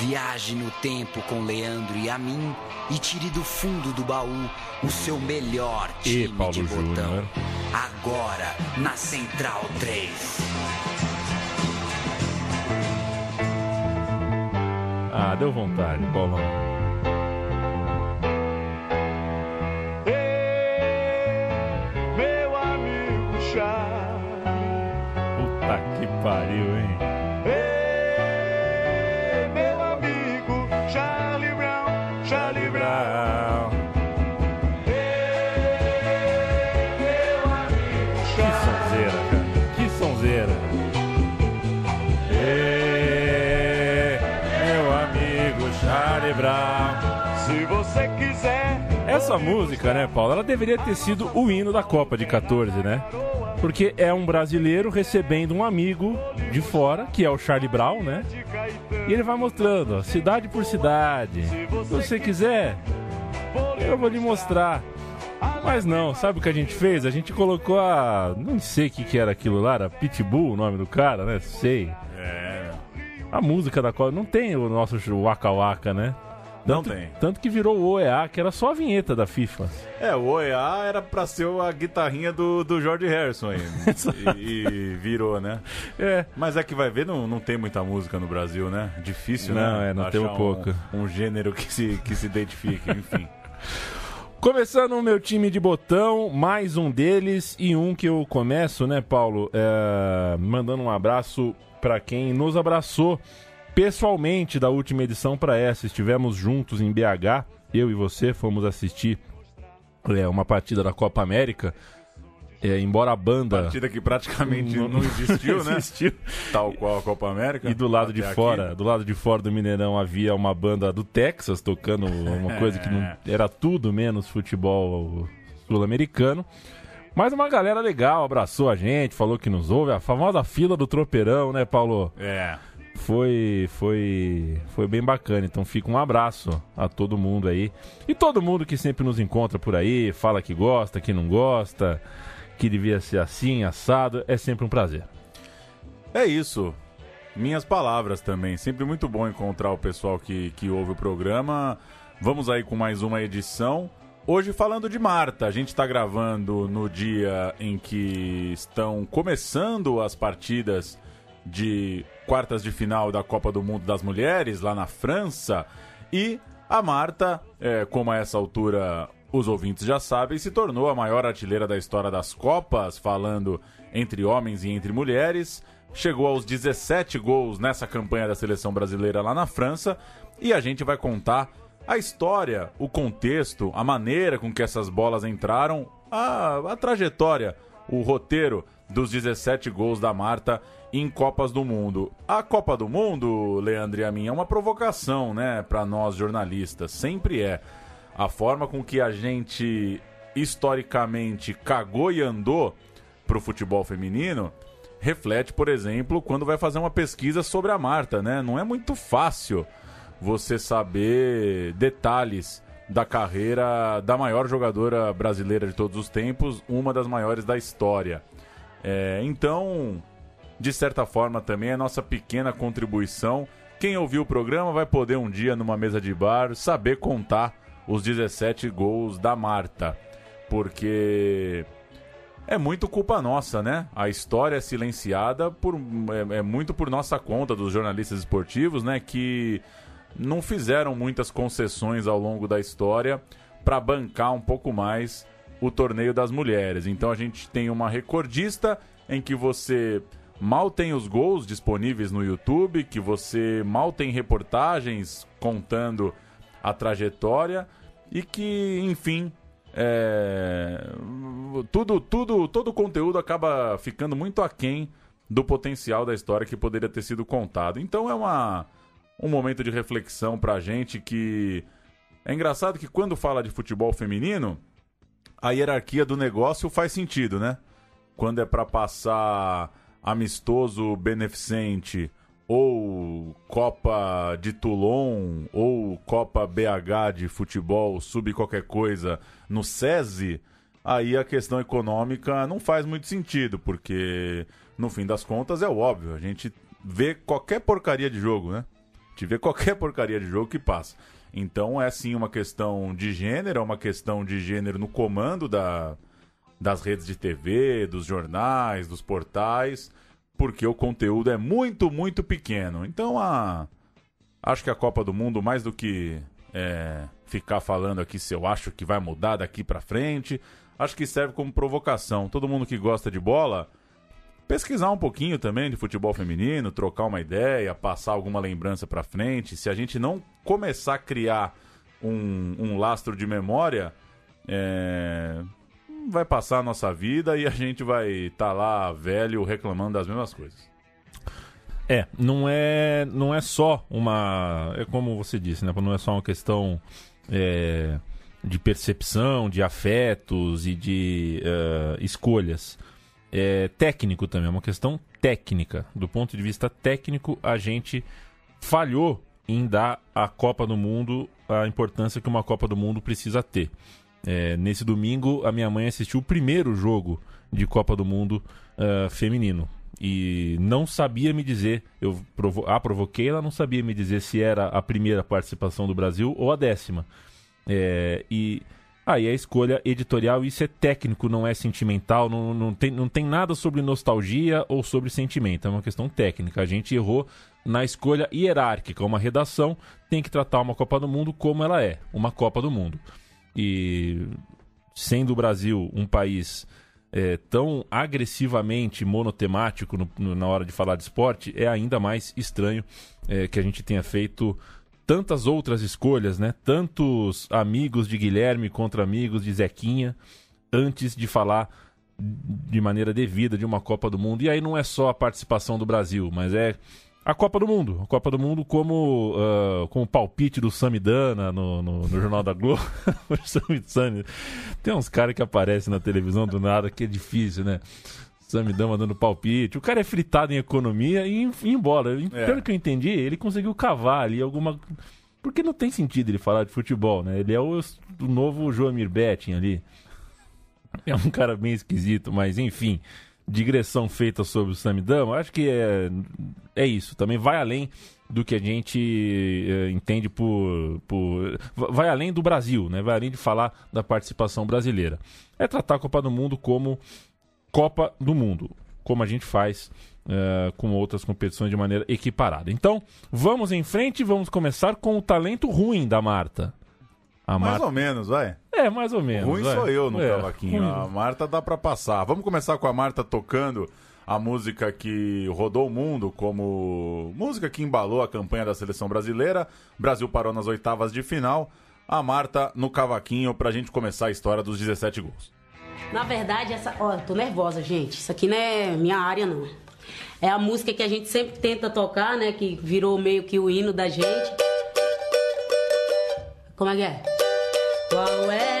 Viaje no tempo com Leandro e a mim e tire do fundo do baú o seu melhor time E Paulo de botão. Júnior. Agora na Central 3. Ah, deu vontade, Paulão. Meu amigo Charlie, Puta que pariu, hein? Essa música, né, Paulo? Ela deveria ter sido o hino da Copa de 14, né? Porque é um brasileiro recebendo um amigo de fora, que é o Charlie Brown, né? E ele vai mostrando, ó, cidade por cidade. Se você quiser, eu vou lhe mostrar. Mas não, sabe o que a gente fez? A gente colocou a. Não sei o que, que era aquilo lá, era Pitbull o nome do cara, né? Sei. É, A música da qual não tem o nosso Waka Waka, né? Não Tanto- tem. Tanto que virou o OEA, que era só a vinheta da FIFA. É, o OEA era pra ser a guitarrinha do, do George Harrison aí. e, e virou, né? É. Mas é que vai ver, não, não tem muita música no Brasil, né? Difícil, né? Não, é, não temos um- pouca. Um, gênero que se, que se identifique, enfim. Começando o meu time de botão, mais um deles e um que eu começo, né, Paulo? É, mandando um abraço pra quem nos abraçou pessoalmente da última edição para essa. Estivemos juntos em BH, eu e você fomos assistir é, uma partida da Copa América. É, embora a banda Partida que praticamente não, existiu, né? existiu. Tal qual a Copa América. E do lado de fora, aqui. do lado de fora do Mineirão havia uma banda do Texas tocando uma coisa que não era tudo menos futebol sul-americano. Mas uma galera legal abraçou a gente, falou que nos ouve, a famosa fila do tropeirão, né, Paulo? É. Foi foi foi bem bacana. Então fica um abraço a todo mundo aí. E todo mundo que sempre nos encontra por aí, fala que gosta, que não gosta, que devia ser assim, assado, é sempre um prazer. É isso. Minhas palavras também. Sempre muito bom encontrar o pessoal que, que ouve o programa. Vamos aí com mais uma edição. Hoje falando de Marta. A gente está gravando no dia em que estão começando as partidas de quartas de final da Copa do Mundo das Mulheres, lá na França. E a Marta, é, como a essa altura os ouvintes já sabem, se tornou a maior artilheira da história das Copas, falando entre homens e entre mulheres. Chegou aos 17 gols nessa campanha da seleção brasileira lá na França. E a gente vai contar a história, o contexto, a maneira com que essas bolas entraram, a, a trajetória, o roteiro dos 17 gols da Marta em Copas do Mundo. A Copa do Mundo, Leandro e a mim, é uma provocação, né, para nós jornalistas, sempre é. A forma com que a gente historicamente cagou e andou pro futebol feminino reflete, por exemplo, quando vai fazer uma pesquisa sobre a Marta, né? Não é muito fácil você saber detalhes da carreira da maior jogadora brasileira de todos os tempos, uma das maiores da história. É, então, de certa forma, também é nossa pequena contribuição. Quem ouviu o programa vai poder um dia, numa mesa de bar, saber contar os 17 gols da Marta. Porque é muito culpa nossa, né? A história é silenciada por é, é muito por nossa conta dos jornalistas esportivos, né? Que não fizeram muitas concessões ao longo da história para bancar um pouco mais o torneio das mulheres. Então a gente tem uma recordista em que você mal tem os gols disponíveis no YouTube, que você mal tem reportagens contando a trajetória e que, enfim, é, tudo, tudo, todo o conteúdo acaba ficando muito aquém do potencial da história que poderia ter sido contado. Então é uma, um momento de reflexão pra gente que é engraçado que quando fala de futebol feminino, a hierarquia do negócio faz sentido, né? Quando é pra passar amistoso beneficente ou Copa de Toulon ou Copa BH de futebol sub qualquer coisa no SESI, aí a questão econômica não faz muito sentido, porque no fim das contas é óbvio, a gente vê qualquer porcaria de jogo, né? Gente vê qualquer porcaria de jogo que passa. Então é sim uma questão de gênero, é uma questão de gênero no comando da, das redes de TV, dos jornais, dos portais, porque o conteúdo é muito, muito pequeno. Então a. Acho que a Copa do Mundo, mais do que é, ficar falando aqui se eu acho que vai mudar daqui pra frente, acho que serve como provocação. Todo mundo que gosta de bola, pesquisar um pouquinho também de futebol feminino, trocar uma ideia, passar alguma lembrança pra frente. Se a gente não começar a criar um, um lastro de memória, é, vai passar a nossa vida e a gente vai estar lá velho reclamando das mesmas coisas. É, não é, não é só uma. É como você disse, né? Não é só uma questão é, de percepção, de afetos e de eh, escolhas. É técnico também, é uma questão técnica. Do ponto de vista técnico, a gente falhou em dar à Copa do Mundo a importância que uma Copa do Mundo precisa ter. É, nesse domingo, a minha mãe assistiu o primeiro jogo de Copa do Mundo ah, feminino. E não sabia me dizer, eu provo a provoquei, ela não sabia me dizer se era a primeira participação do Brasil ou a décima. É, e aí a escolha editorial, isso é técnico, não é sentimental, não, não, tem, não tem nada sobre nostalgia ou sobre sentimento, é uma questão técnica. A gente errou na escolha hierárquica. Uma redação tem que tratar uma Copa do Mundo como ela é, uma Copa do Mundo. E sendo o Brasil um país é, tão agressivamente monotemático no- no- na hora de falar de esporte, é ainda mais estranho é, que a gente tenha feito tantas outras escolhas, né? Tantos amigos de Guilherme contra amigos de Zequinha, antes de falar de maneira devida de uma Copa do Mundo. E aí não é só a participação do Brasil, mas é a Copa do Mundo. A Copa do Mundo como, ah, como palpite do Samidana no, no, no Jornal da Globo. Tem uns caras que aparecem na televisão do nada que é difícil, né? Samidama dando palpite. O cara é fritado em economia e embora. É. Pelo que eu entendi, ele conseguiu cavar ali alguma. Porque não tem sentido ele falar de futebol, né? Ele é o, o novo Joamir Betting ali. É um cara bem esquisito, mas enfim. Digressão feita sobre o Samidama, acho que é, é isso. Também vai além do que a gente eh, entende por, por. va- Vai além do Brasil, né? Vai além de falar da participação brasileira. É tratar a Copa do Mundo como Copa do Mundo, como a gente faz eh, com outras competições de maneira equiparada. Então, vamos em frente e vamos começar com o talento ruim da Marta. A Mais Marta. ou menos, vai. É, mais ou menos. Ruim vai. sou eu no É, cavaquinho. ruim. A Marta dá pra passar. Vamos começar com a Marta tocando a música que rodou o mundo como música que embalou a campanha da seleção brasileira. O Brasil parou nas oitavas de final. A Marta no cavaquinho pra gente começar a história dos 17 gols. Na verdade, essa. Ó, tô nervosa, gente. Isso aqui não é minha área, não. É a música que a gente sempre tenta tocar, né? Que virou meio que o hino da gente. Como é que é? Qual é?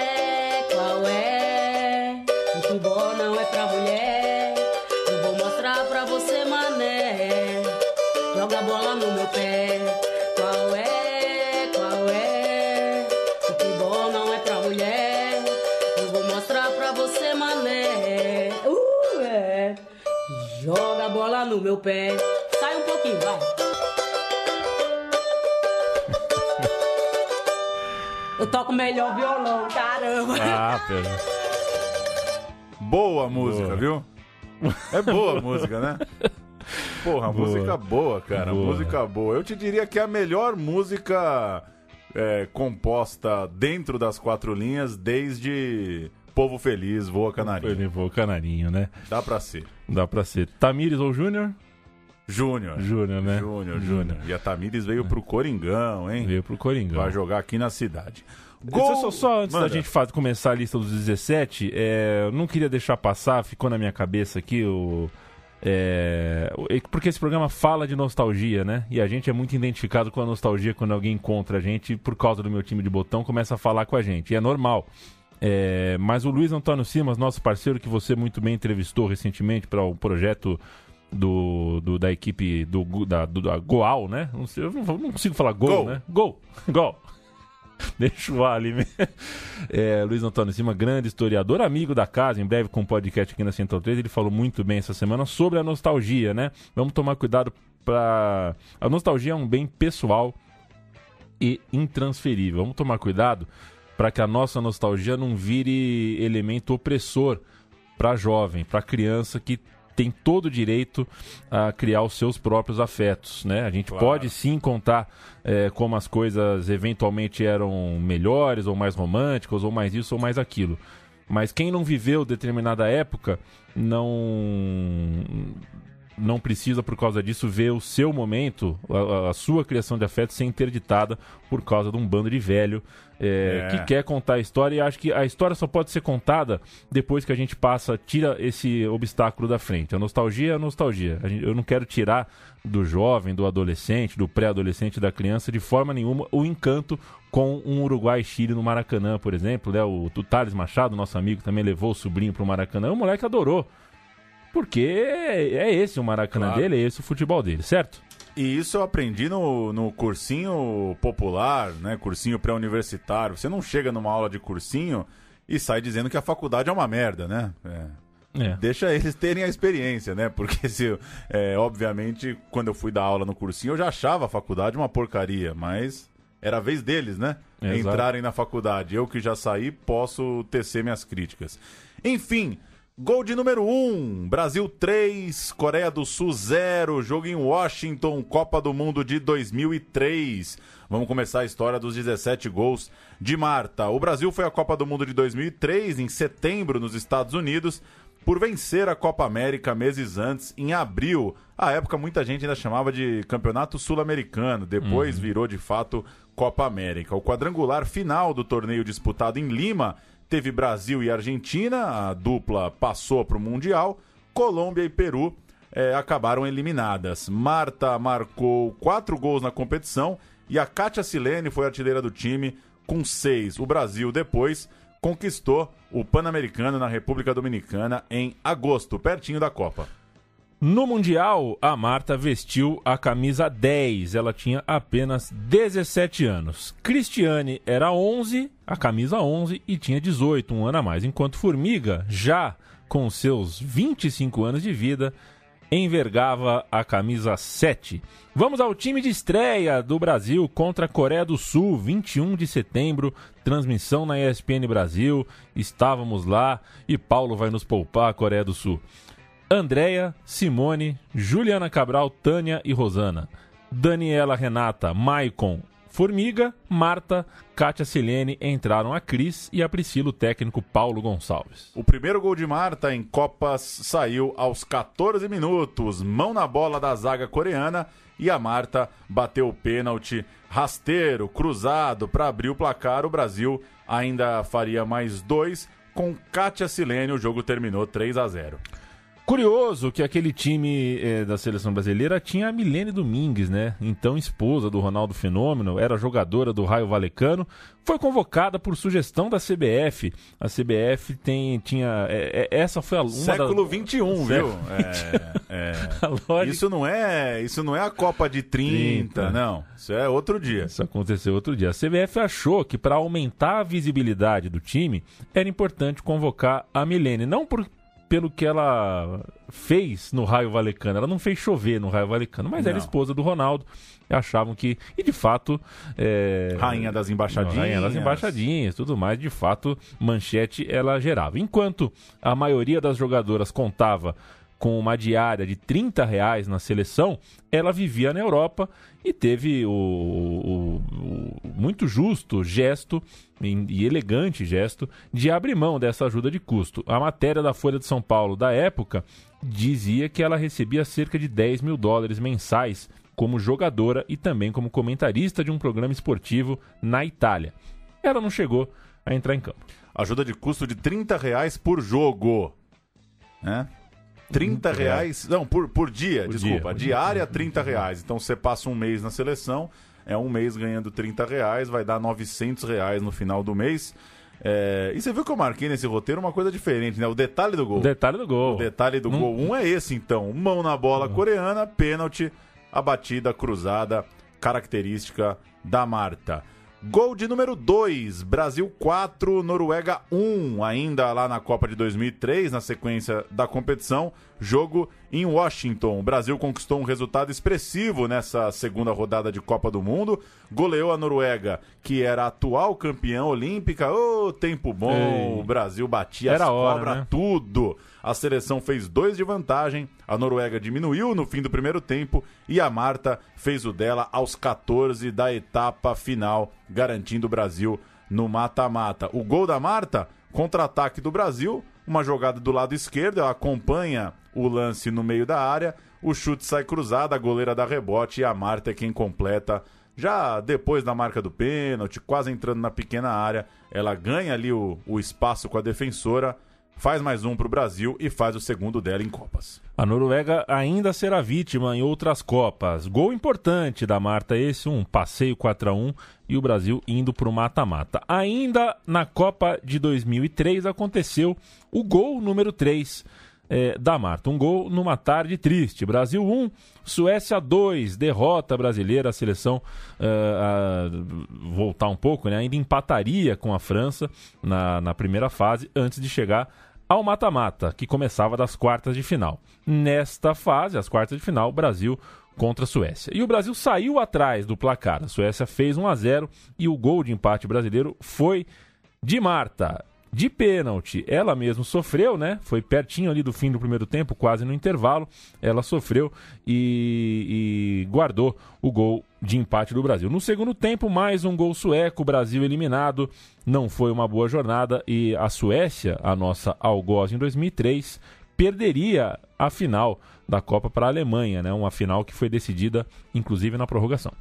Meu pé. Sai um pouquinho, vai. Eu toco melhor violão, caramba. Ah, pera. Boa música, Boa. viu? É boa a música, né? Porra, Boa. música boa, cara. Boa. Música boa. Eu te diria que é a melhor música é, composta dentro das quatro linhas desde Povo Feliz, Voa Canarinho. Levou o canarinho, né? Dá pra ser. Dá pra ser. Tamires ou Júnior? Júnior. Júnior, né? Júnior, Júnior. E a Tamires veio pro Coringão, hein? Veio pro Coringão. Vai jogar aqui na cidade. Gol- Só, só antes da Manda. gente faz- começar a lista dos 17, é, eu não queria deixar passar, ficou na minha cabeça aqui o. é, o- é porque esse programa fala de nostalgia, né? E a gente é muito identificado com a nostalgia quando alguém encontra a gente, por causa do meu time de botão, começa a falar com a gente. E é normal. É, mas o Luiz Antônio Simas, nosso parceiro, que você muito bem entrevistou recentemente para o projeto do, do- da equipe do, da, do, da Goal, né? Não, sei, não, não consigo falar gol, Gol. né? Gol! Gol! Deixa o ali. né? É, Luiz Antônio Cima, grande historiador, amigo da casa, em breve com um podcast aqui na Central 3. Ele falou muito bem essa semana sobre a nostalgia, né? Vamos tomar cuidado para. A nostalgia é um bem pessoal e intransferível. Vamos tomar cuidado para que a nossa nostalgia não vire elemento opressor para jovem, para criança que tem todo o direito a criar os seus próprios afetos, né? A gente Claro. pode sim contar é, como as coisas eventualmente eram melhores ou mais românticas ou mais isso ou mais aquilo. Mas quem não viveu determinada época não não precisa por causa disso ver o seu momento, a, a sua criação de afeto ser interditada por causa de um bando de velho é, É. que quer contar a história e acho que a história só pode ser contada depois que a gente passa, tira esse obstáculo da frente. A nostalgia é a nostalgia. A gente- eu não quero tirar do jovem, do adolescente, do pré-adolescente, da criança, de forma nenhuma, o encanto com um Uruguai e Chile no Maracanã, por exemplo. Né? O, o Thales Machado, nosso amigo, também levou o sobrinho pro Maracanã. O moleque adorou. Porque é esse o Maracanã Claro. dele, é esse o futebol dele, certo? E isso eu aprendi no, no cursinho popular, né? Cursinho pré-universitário. Você não chega numa aula de cursinho e sai dizendo que a faculdade é uma merda, né? É. É. Deixa eles terem a experiência, né? Porque se, é, obviamente, quando eu fui dar aula no cursinho, eu já achava a faculdade uma porcaria, mas era a vez deles, né? Exato. Entrarem na faculdade. Eu que já saí, posso tecer minhas críticas. Enfim, gol de número 1, Brasil 3, Coreia do Sul 0, jogo em Washington, Copa do Mundo de 2003. Vamos começar a história dos 17 gols de Marta. O Brasil foi à Copa do Mundo de 2003, em setembro, nos Estados Unidos, por vencer a Copa América meses antes, em abril. À época, muita gente ainda chamava de Campeonato Sul-Americano, depois virou de fato Copa América. O quadrangular final do torneio disputado em Lima teve Brasil e Argentina, a dupla passou para o Mundial, Colômbia e Peru eh, acabaram eliminadas. Marta marcou quatro gols na competição e a Kátia Silene foi artilheira do time com seis. O Brasil depois conquistou o Pan-Americano na República Dominicana em agosto, pertinho da Copa. No Mundial, a Marta vestiu a camisa 10. Ela tinha apenas 17 anos. Cristiane era 11, a camisa 11, e tinha 18, um ano a mais. Enquanto Formiga, já com seus 25 anos de vida, envergava a camisa 7. Vamos ao time de estreia do Brasil contra a Coreia do Sul, 21 de setembro, transmissão na ESPN Brasil. Estávamos lá e Paulo vai nos poupar a Coreia do Sul. Andréia, Simone, Juliana Cabral, Tânia e Rosana. Daniela Renata, Maicon, Formiga, Marta, Kátia Silene entraram a Cris e a Priscila, o técnico Paulo Gonçalves. O primeiro gol de Marta em Copas saiu aos 14 minutos. Mão na bola da zaga coreana e a Marta bateu o pênalti rasteiro, cruzado para abrir o placar. O Brasil ainda faria mais dois. Com Kátia Silene, o jogo terminou 3 a 0 Curioso que aquele time eh, da seleção brasileira tinha a Milene Domingues, né? Então esposa do Ronaldo Fenômeno, era jogadora do Raio Valecano, foi convocada por sugestão da CBF. A CBF tem, tinha. eh, eh, essa foi a, uma Século das, 21, viu? É, é. lógica. Isso não é, isso não é a Copa de 30, 30. não. Isso é outro dia. Isso aconteceu outro dia. A CBF achou que para aumentar a visibilidade do time era importante convocar a Milene, não por, pelo que ela fez no Raio Valecano. Ela não fez chover no Raio Valecano, mas era Não. esposa do Ronaldo. Achavam que. E de fato. é, Rainha das embaixadinhas. Rainha das embaixadinhas, tudo mais. De fato, manchete ela gerava. Enquanto a maioria das jogadoras contava com uma diária de 30 reais na seleção, ela vivia na Europa e teve o, o- o muito justo gesto e elegante gesto de abrir mão dessa ajuda de custo. A matéria da Folha de São Paulo da época dizia que ela recebia cerca de 10 mil dólares mensais como jogadora e também como comentarista de um programa esportivo na Itália. ela não chegou a entrar em campo. Ajuda de custo de 30 reais por jogo. Né? 30 reais. Não, por, por dia, Por desculpa. dia. Diária, 30 reais. Então você passa um mês na seleção, é um mês ganhando 30 reais, vai dar 900 reais no final do mês. É, E você viu que eu marquei nesse roteiro uma coisa diferente, né? O detalhe do gol. O detalhe do gol. O detalhe do Não- gol 1 é esse, então. Mão na bola coreana, pênalti, a batida cruzada, característica da Marta. Gol de número 2, Brasil 4, Noruega 1, ainda lá na Copa de 2003, na sequência da competição, jogo em Washington. O Brasil conquistou um resultado expressivo nessa segunda rodada de Copa do Mundo, goleou a Noruega, que era a atual campeã olímpica. Ô, tempo bom, Ei. o Brasil batia Era as cobra né? tudo. A seleção fez dois de vantagem, a Noruega diminuiu no fim do primeiro tempo e a Marta fez o dela aos 14 da etapa final, garantindo o Brasil no mata-mata. O gol da Marta, contra-ataque do Brasil, uma jogada do lado esquerdo, ela acompanha o lance no meio da área, o chute sai cruzado, a goleira dá rebote e a Marta é quem completa. Já depois da marca do pênalti, quase entrando na pequena área, ela ganha ali o, o espaço com a defensora, faz mais um pro Brasil e faz o segundo dela em Copas. A Noruega ainda será vítima em outras Copas. Gol importante da Marta, esse, um passeio 4 a 1 e o Brasil indo para o mata-mata. Ainda na Copa de 2003 aconteceu o gol número 3 eh, da Marta. Um gol numa tarde triste. Brasil 1, Suécia 2, derrota brasileira. A seleção a voltar um pouco, né? ainda empataria com a França na, na primeira fase antes de chegar ao mata-mata, que começava das quartas de final. Nesta fase, as quartas de final, Brasil contra a Suécia. E o Brasil saiu atrás do placar. A Suécia fez 1 a 0 e o gol de empate brasileiro foi de Marta. De pênalti, ela mesmo sofreu, né? Foi pertinho ali do fim do primeiro tempo, quase no intervalo. Ela sofreu e, e guardou o gol de empate do Brasil. No segundo tempo, mais um gol sueco, Brasil eliminado. Não foi uma boa jornada e a Suécia, a nossa algoz em 2003, perderia a final da Copa para a Alemanha, né? Uma final que foi decidida, inclusive, na prorrogação.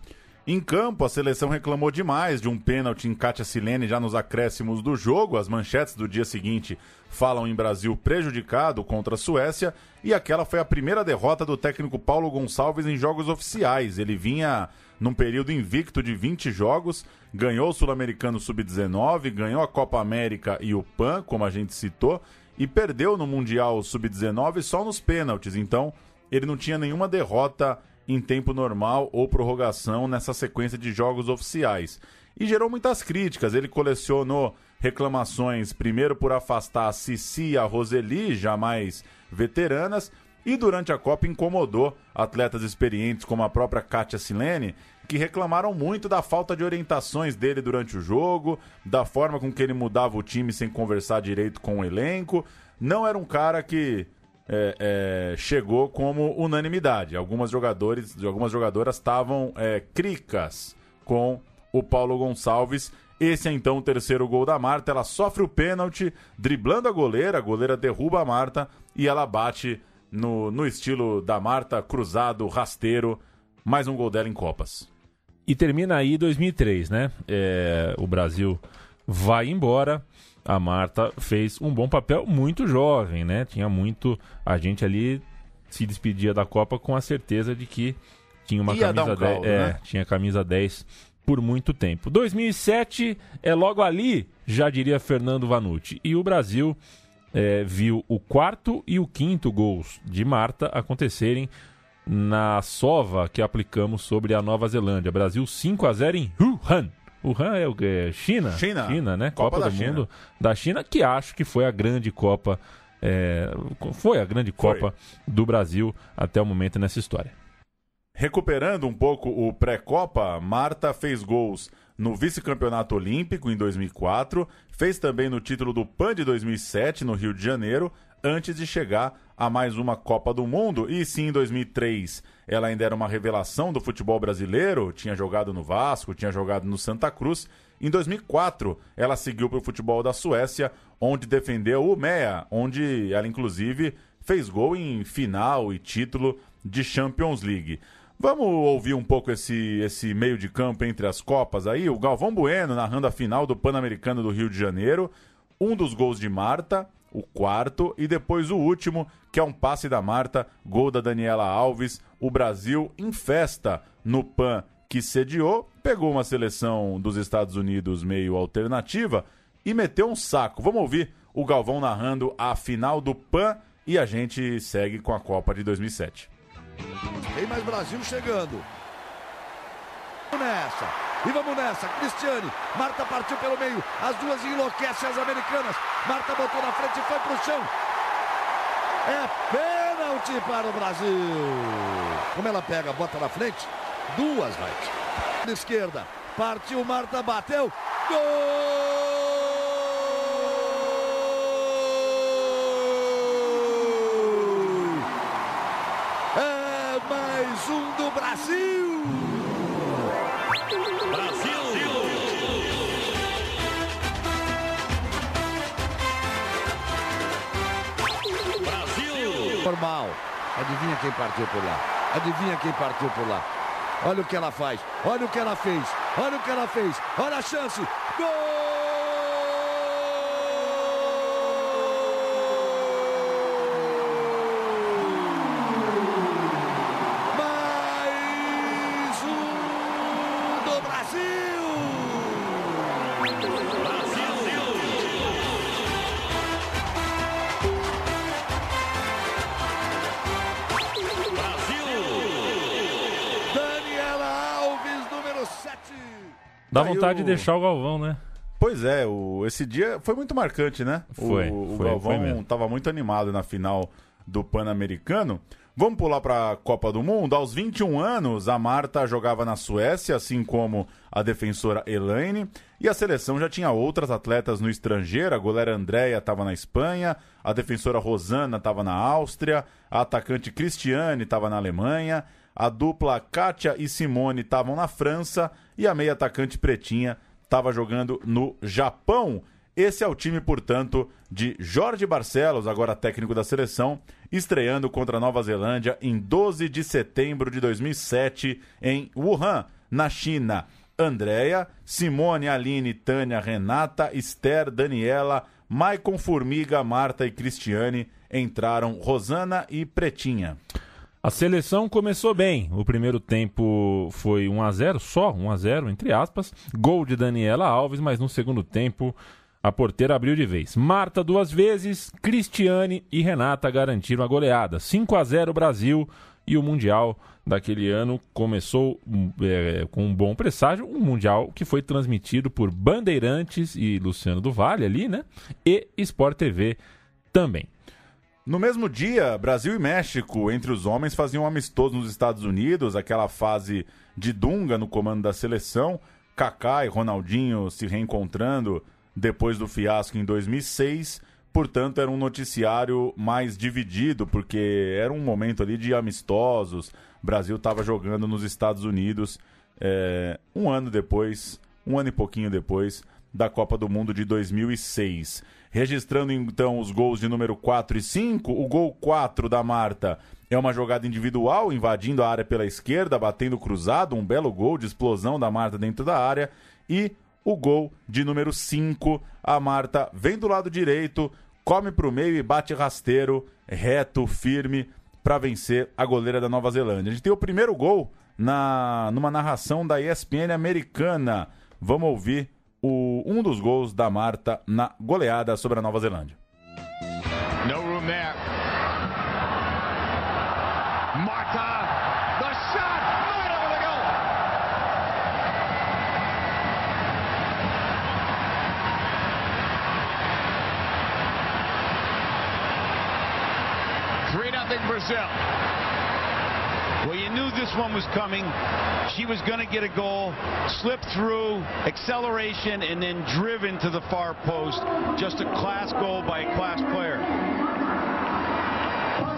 Em campo, a seleção reclamou demais de um pênalti em Katia Silene já nos acréscimos do jogo. As manchetes do dia seguinte falam em Brasil prejudicado contra a Suécia. E aquela foi a primeira derrota do técnico Paulo Gonçalves em jogos oficiais. Ele vinha num período invicto de 20 jogos, ganhou o Sul-Americano Sub-19, ganhou a Copa América e o PAN, como a gente citou, e perdeu no Mundial Sub-19 só nos pênaltis. Então, ele não tinha nenhuma derrota em tempo normal ou prorrogação nessa sequência de jogos oficiais. E gerou muitas críticas. Ele colecionou reclamações, primeiro por afastar a Cici e a Roseli, jamais veteranas, e durante a Copa incomodou atletas experientes como a própria Kátia Silene, que reclamaram muito da falta de orientações dele durante o jogo, da forma com que ele mudava o time sem conversar direito com o elenco. Não era um cara que é, é, chegou como unanimidade. Algumas jogadores, algumas jogadoras estavam é, cricas com o Paulo Gonçalves. Esse é então o terceiro gol da Marta. Ela sofre o pênalti, driblando a goleira. A goleira derruba a Marta e ela bate no, no estilo da Marta, cruzado, rasteiro. Mais um gol dela em Copas. E termina aí 2003, né? É, o Brasil vai embora. A Marta fez um bom papel, muito jovem, né? Tinha muito. A gente ali se despedia da Copa com a certeza de que tinha uma Ia camisa um caldo, 10. É, né? tinha camisa 10 por muito tempo. 2007 é logo ali, já diria Fernando Vanucci. E o Brasil é, viu o quarto e o quinto gols de Marta acontecerem na sova que aplicamos sobre a Nova Zelândia. Brasil 5 a 0 em Wuhan. Wuhan é o que? China? China. China, né? Copa Copa, da do China. Mundo da China, que acho que foi a grande Copa. é, foi a grande Foi. Copa do Brasil até o momento nessa história. Recuperando um pouco o pré-copa, Marta fez gols no vice-campeonato olímpico em 2004, fez também no título do PAN de 2007 no Rio de Janeiro, antes de chegar a mais uma Copa do Mundo. E sim, em 2003, ela ainda era uma revelação do futebol brasileiro, tinha jogado no Vasco, tinha jogado no Santa Cruz. Em 2004, ela seguiu para o futebol da Suécia, onde defendeu o MEA, onde ela inclusive fez gol em final e título de Champions League. Vamos ouvir um pouco esse, esse meio de campo entre as Copas aí. O Galvão Bueno narrando a final do Pan-Americano do Rio de Janeiro. Um dos gols de Marta, o quarto, e depois o último, que é um passe da Marta, gol da Daniela Alves. O Brasil em festa no Pan que sediou, pegou uma seleção dos Estados Unidos meio alternativa e meteu um saco. Vamos ouvir o Galvão narrando a final do Pan e a gente segue com a Copa de 2007. Tem mais Brasil chegando. Vamos nessa. E vamos nessa. Cristiane. Marta partiu pelo meio. As duas enlouquecem as americanas. Marta botou na frente e foi pro chão. É pênalti para o Brasil. Como ela pega, bota na frente. Duas vai. Na esquerda. Partiu Marta, bateu. Gol! É mais um do Brasil. Normal. Adivinha quem partiu por lá? Adivinha quem partiu por lá? Olha o que ela faz. Olha o que ela fez. Olha o que ela fez. Olha a chance. Gol! Dá Aí vontade de deixar o Galvão, né? Pois é, o, esse dia foi muito marcante, né? Foi, o, o foi, Galvão estava muito animado na final do Pan-Americano. Vamos pular para a Copa do Mundo. Aos 21 anos, a Marta jogava na Suécia, assim como a defensora Elaine. E a seleção já tinha outras atletas no estrangeiro. A goleira Andréia estava na Espanha, a defensora Rosana estava na Áustria, a atacante Cristiane estava na Alemanha, a dupla Kátia e Simone estavam na França e a meia atacante Pretinha estava jogando no Japão. Esse é o time, portanto, de Jorge Barcelos, agora técnico da seleção, estreando contra a Nova Zelândia em 12 de setembro de 2007 em Wuhan, na China. Andréia, Simone, Aline, Tânia, Renata, Esther, Daniela, Maicon, Formiga, Marta e Cristiane entraram Rosana e Pretinha. A seleção começou bem. O primeiro tempo foi 1 a 0 só 1 a 0 entre aspas. Gol de Daniela Alves, mas no segundo tempo a porteira abriu de vez. Marta duas vezes, Cristiane e Renata garantiram a goleada. 5 a 0 Brasil e o Mundial daquele ano começou é, com um bom presságio. Um Mundial que foi transmitido por Bandeirantes e Luciano do Vale ali, né? E Sport TV também. No mesmo dia, Brasil e México, entre os homens, faziam um amistoso nos Estados Unidos, aquela fase de Dunga no comando da seleção. Kaká e Ronaldinho se reencontrando depois do fiasco em 2006. Portanto, era um noticiário mais dividido, porque era um momento ali de amistosos. Brasil estava jogando nos Estados Unidos é, um ano depois, um ano e pouquinho depois da Copa do Mundo de 2006. Registrando então os gols de número 4 e 5, o gol 4 da Marta é uma jogada individual, invadindo a área pela esquerda, batendo cruzado, um belo gol de explosão da Marta dentro da área. E o gol de número 5, a Marta vem do lado direito, come para o meio e bate rasteiro, reto, firme, para vencer a goleira da Nova Zelândia. A gente tem o primeiro gol na numa narração da ESPN americana. Vamos ouvir o, um dos gols da Marta na goleada sobre a Nova Zelândia. No room there. Marta, the this one was coming. She was going to get a goal, slip through, acceleration, and then driven to the far post. Just a class goal by a class player.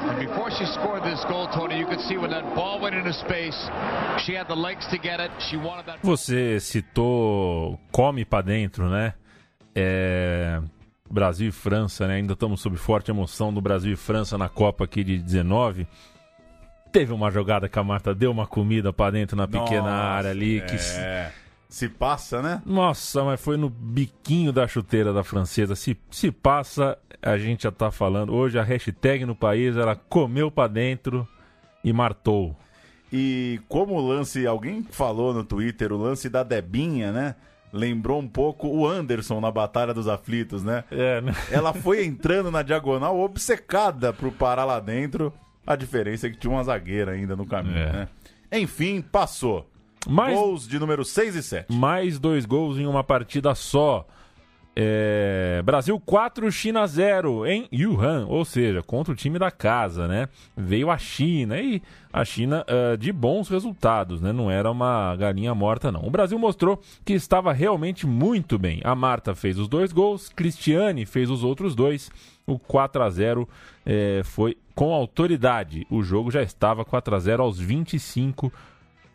And before she scored this goal, Tony, you could see when that ball went into space, she had the legs to get it. She wanted that. Você citou come pra dentro, né? É, Brasil e França, né? Ainda estamos sob forte emoção do Brasil e França na Copa aqui de 19. Teve uma jogada que a Marta deu uma comida pra dentro na pequena Nossa, área ali. Que... É. Se passa, né? Nossa, mas foi no biquinho da chuteira da francesa. Se, se passa, a gente já tá falando. Hoje a hashtag no país, ela comeu pra dentro e martou. E como o lance, alguém falou no Twitter, o lance da Debinha, né? Lembrou um pouco o Anderson na Batalha dos Aflitos, né? É, né? Ela foi entrando na diagonal obcecada pro parar lá dentro. A diferença é que tinha uma zagueira ainda no caminho, É. né? Enfim, passou. Mais, Gols de número 6 e 7. mais dois gols em uma partida só. É, Brasil 4, China 0 em Wuhan, ou seja, contra o time da casa, né? Veio a China e a China ah, de bons resultados, né? Não era uma galinha morta, não. O Brasil mostrou que estava realmente muito bem. A Marta fez os dois gols, Cristiane fez os outros dois. O 4 a 0 eh, foi com autoridade. O jogo já estava 4 a 0 aos 25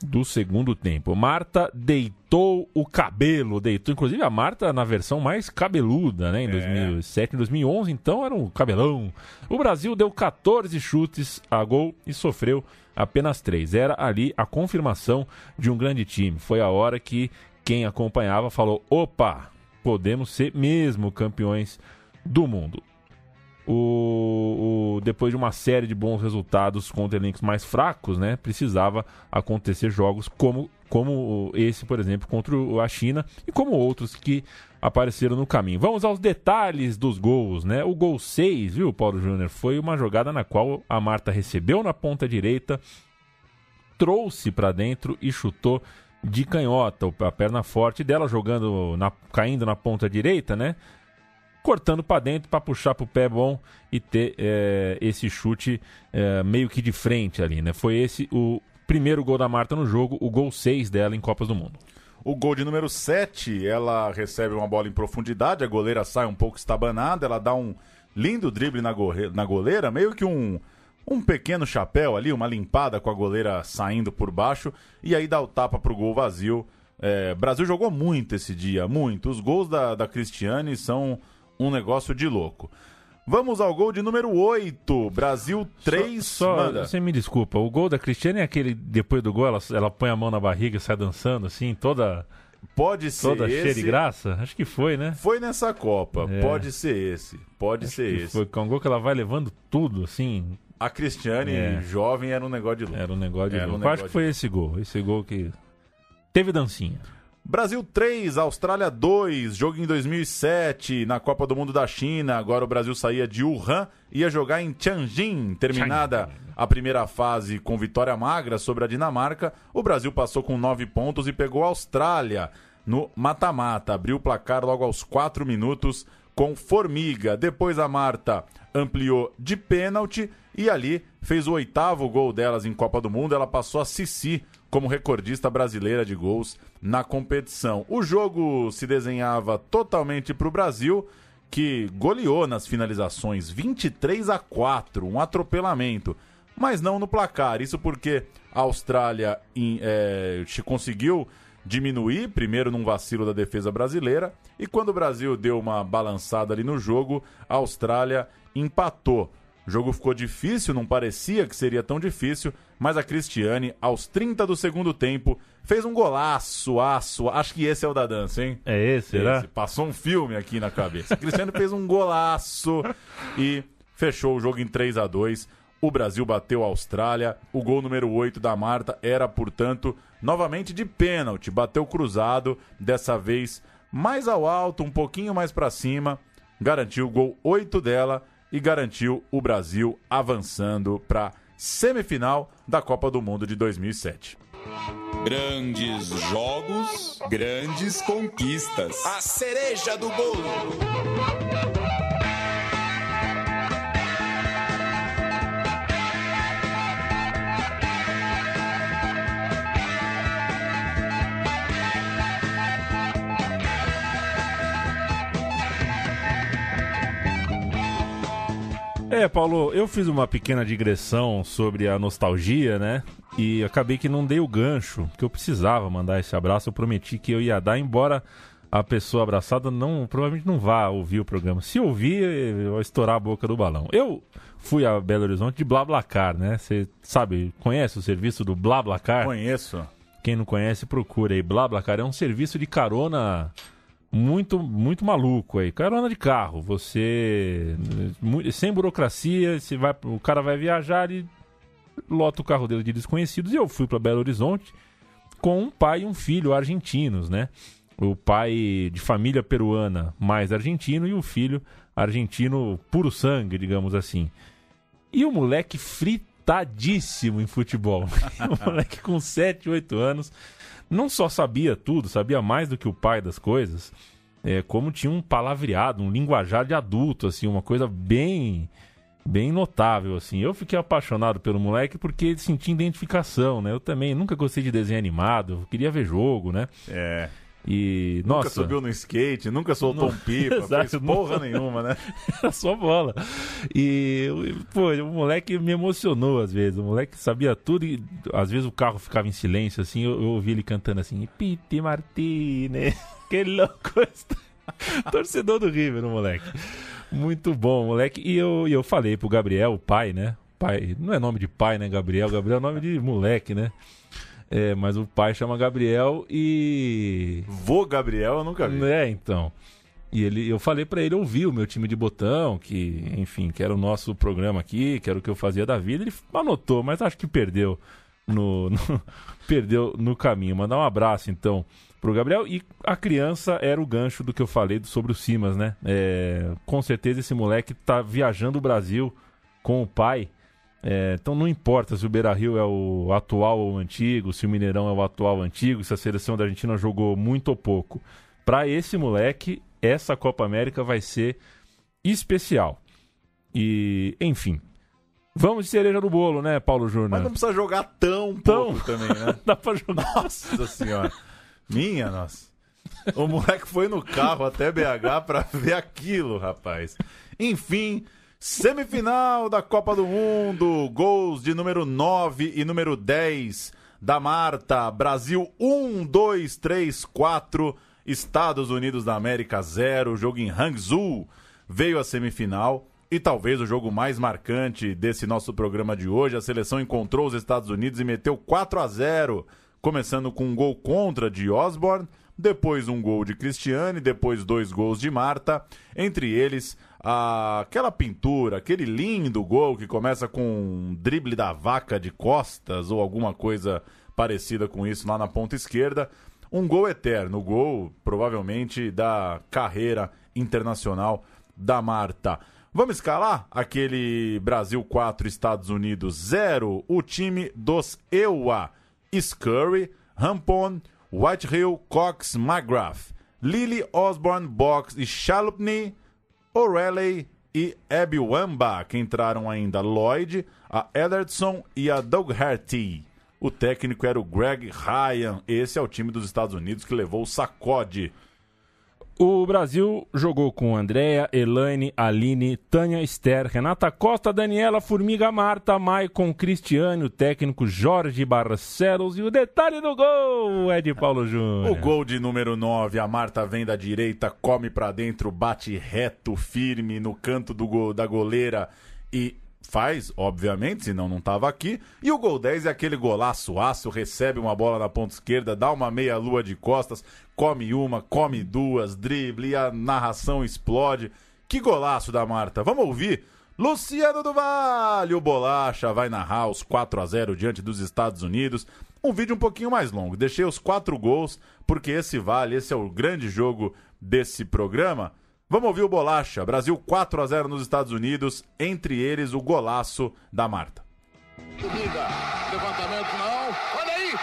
do segundo tempo. Marta deitou o cabelo, deitou inclusive a Marta na versão mais cabeluda, né, em 2007 e 2011, então era um cabelão. O Brasil deu 14 chutes a gol e sofreu apenas 3. Era ali a confirmação de um grande time. Foi a hora que quem acompanhava falou: "Opa, podemos ser mesmo campeões do mundo". O, o- depois de uma série de bons resultados contra elencos mais fracos, né, precisava acontecer jogos como, como esse, por exemplo, contra a China e como outros que apareceram no caminho. Vamos aos detalhes dos gols, né? O gol 6, viu, Paulo Júnior, foi uma jogada na qual a Marta recebeu na ponta direita, trouxe para dentro e chutou de canhota, a perna forte dela jogando na, caindo na ponta direita, né? Cortando para dentro para puxar pro pé bom e ter é, esse chute é, meio que de frente ali, né? Foi esse o primeiro gol da Marta no jogo, o gol 6 dela em Copas do Mundo. O gol de número 7, ela recebe uma bola em profundidade, a goleira sai um pouco estabanada, ela dá um lindo drible na, gorre- na goleira, meio que um, um pequeno chapéu ali, uma limpada com a goleira saindo por baixo, e aí dá o tapa pro gol vazio. É, Brasil jogou muito esse dia, muito. Os gols da, da Cristiane são um negócio de louco. Vamos ao gol de número 8, Brasil 3, Só, manda. você me desculpa, o gol da Cristiane é aquele depois do gol ela, ela põe a mão na barriga e sai dançando assim, toda Pode ser toda esse. cheia de graça? Acho que foi, né? Foi nessa Copa, É. pode ser esse, pode ser Que esse. Foi com um gol que ela vai levando tudo assim, A Cristiane, É. jovem, era um negócio de louco. era um negócio de Era um louco. Acho negócio que foi esse gol, esse gol que teve dancinha. Brasil 3, Austrália 2, jogo em 2007, na Copa do Mundo da China. Agora o Brasil saía de Wuhan, ia jogar em Tianjin. Terminada a primeira fase com vitória magra sobre a Dinamarca, o Brasil passou com 9 pontos e pegou a Austrália no mata-mata. Abriu o placar logo aos 4 minutos com Formiga. Depois a Marta ampliou de pênalti e ali fez o oitavo gol delas em Copa do Mundo. Ela passou a Cici como recordista brasileira de gols na competição. O jogo se desenhava totalmente para o Brasil, que goleou nas finalizações 23 a 4, um atropelamento, mas não no placar. Isso porque a Austrália se conseguiu diminuir, primeiro num vacilo da defesa brasileira, e quando o Brasil deu uma balançada ali no jogo, a Austrália empatou. O jogo ficou difícil, não parecia que seria tão difícil, mas a Cristiane, aos 30 do segundo tempo, fez um golaço, aço. Acho que esse é o da dança, hein? É esse, será? Esse. Passou um filme aqui na cabeça. A Cristiane fez um golaço e fechou o jogo em 3 a 2 O Brasil bateu a Austrália. O gol número 8 da Marta era, portanto, novamente de pênalti. Bateu cruzado, dessa vez mais ao alto, um pouquinho mais para cima. Garantiu o gol 8 dela e garantiu o Brasil avançando para semifinal da Copa do Mundo de 2007. Grandes jogos, grandes conquistas. A cereja do bolo. É, Paulo, eu fiz uma pequena digressão sobre a nostalgia, né? E acabei que não dei o gancho, que eu precisava mandar esse abraço. Eu prometi que eu ia dar, embora a pessoa abraçada não provavelmente não vá ouvir o programa. Se ouvir, vai estourar a boca do balão. Eu fui a Belo Horizonte de BlaBlaCar, né? Você sabe, conhece o serviço do BlaBlaCar? Conheço. Quem não conhece, procura aí. BlaBlaCar é um serviço de carona muito muito maluco aí. Carona de carro. Você sem burocracia, você vai, o cara vai viajar e lota o carro dele de desconhecidos. E eu fui para Belo Horizonte com um pai e um filho argentinos, né? O pai de família peruana mais argentino e o filho argentino puro sangue, digamos assim. E o moleque fritadíssimo em futebol. o moleque com 7, 8 anos não só sabia tudo, sabia mais do que o pai das coisas, é, como tinha um palavreado, um linguajar de adulto, assim, uma coisa bem bem notável, assim. Eu fiquei apaixonado pelo moleque porque senti identificação, né? Eu também nunca gostei de desenho animado, queria ver jogo, né? É. E, Nunca nossa... subiu no skate, nunca soltou Não- um pipa, Exato, fez porra não- nenhuma, né? Era só bola. E, pô, o moleque me emocionou às vezes. O moleque sabia tudo e às vezes o carro ficava em silêncio, assim. Eu, eu ouvi ele cantando assim: Piti Martínez, que louco. está." Torcedor do River, o moleque. Muito bom, moleque. E eu, eu falei pro Gabriel, o pai, né? Pai, não é nome de pai, né, Gabriel? Gabriel é nome de moleque, né? É, mas o pai chama Gabriel e. Vô Gabriel eu nunca vi. É, então. E ele, eu falei pra ele ouvir o meu time de botão, que, enfim, que era o nosso programa aqui, que era o que eu fazia da vida. Ele anotou, mas acho que perdeu no, no- perdeu no caminho. Mandar um abraço, então, pro Gabriel. E a criança era o gancho do que eu falei sobre o Simas, né? É, com certeza esse moleque tá viajando o Brasil com o pai. É, então não importa se o Beira Rio é o atual ou o antigo, se o Mineirão é o atual ou o antigo, se a seleção da Argentina jogou muito ou pouco. Para esse moleque, essa Copa América vai ser especial. E, enfim. Vamos de cereja do bolo, né, Paulo Júnior? Mas não precisa jogar tão Tão. pouco também, né? Dá pra jogar. Nossa senhora. Minha, nossa. O moleque foi no carro até BH pra ver aquilo, rapaz. Enfim, semifinal da Copa do Mundo. Gols de número 9 e número 10 da Marta. Brasil 1, 2, 3, 4. Estados Unidos da América 0. Jogo em Hangzhou. Veio a semifinal. E talvez o jogo mais marcante desse nosso programa de hoje, a seleção encontrou os Estados Unidos e meteu 4 a 0 começando com um gol contra de Osborne, depois um gol de Cristiane, depois dois gols de Marta, entre eles a- aquela pintura, aquele lindo gol que começa com um drible da vaca de costas ou alguma coisa parecida com isso lá na ponta esquerda. Um gol eterno, o gol provavelmente da carreira internacional da Marta. Vamos escalar aquele Brasil 4, Estados Unidos 0, o time dos EUA. Scurry, Rampon, Whitehill, Cox, McGrath, Lily, Osborne, Box e Chalupny, O'Reilly e Abby Wambach. Entraram ainda Lloyd, a Ederson e a Doug Harty. O técnico era o Greg Ryan. Esse é o time dos Estados Unidos que levou o sacode. O Brasil jogou com Andréa, Elaine, Aline, Tânia Esther, Renata Costa, Daniela, Formiga Marta, Maicon, Cristiane, o técnico Jorge Barcelos e o detalhe do gol é de Paulo Júnior. O gol de número 9, a Marta vem da direita, come pra dentro, bate reto, firme no canto do gol da goleira e faz, obviamente, senão não tava aqui. E o gol 10 é aquele golaço aço, recebe uma bola na ponta esquerda, dá uma meia lua de costas, come uma, come duas, drible e a narração explode. Que golaço da Marta. Vamos ouvir? Luciano do Vale, o Bolacha vai narrar os 4 a 0 diante dos Estados Unidos. Um vídeo um pouquinho mais longo. Deixei os quatro gols porque esse vale, esse é o grande jogo desse programa. Vamos ouvir o Bolacha. Brasil 4 a 0 nos Estados Unidos, entre eles o golaço da Marta. Levantamento não. Olha aí!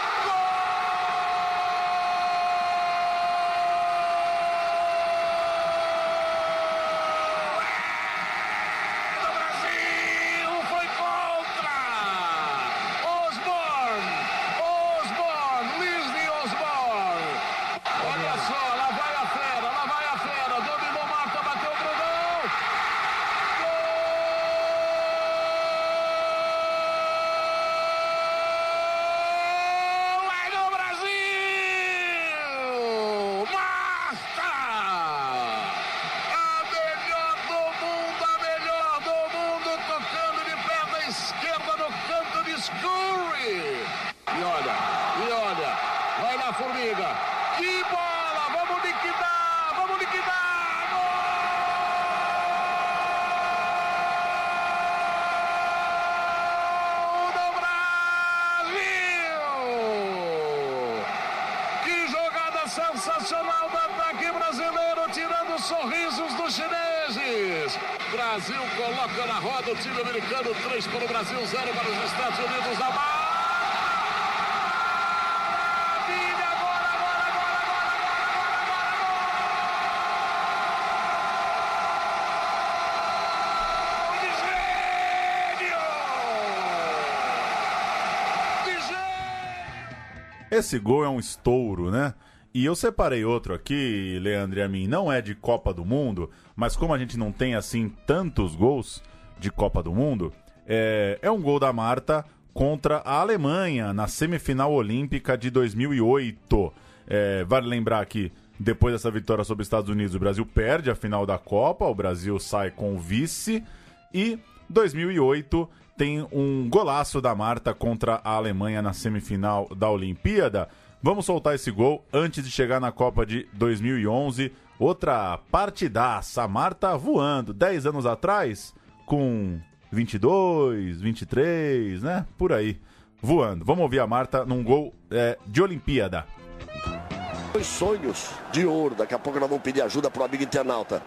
Brasil foi contra! Osborne! Osborne! Lisney Osborne! Olha só, lá vai a fera, lá vai a fera. Dominou Marta, bateu pro gol! sensacional do ataque brasileiro, tirando os sorrisos dos chineses. Brasil coloca na roda o time americano, 3 para o Brasil, 0 para os Estados Unidos. A Esse gol é um estouro, né? E eu separei outro aqui, Leandro e a mim, não é de Copa do Mundo, mas como a gente não tem assim tantos gols de Copa do Mundo, é, é um gol da Marta contra a Alemanha na semifinal olímpica de 2008. É, vale lembrar que depois dessa vitória sobre os Estados Unidos, o Brasil perde a final da Copa, o Brasil sai com o vice e 2008 tem um golaço da Marta contra a Alemanha na semifinal da Olimpíada. Vamos soltar esse gol antes de chegar na Copa de 2011. Outra partidaça. A Marta voando 10 anos atrás, com 22, 23, né? Por aí. Voando. Vamos ouvir a Marta num gol é, de Olimpíada. Dois sonhos de ouro. Daqui a pouco nós vamos pedir ajuda pro amigo internauta.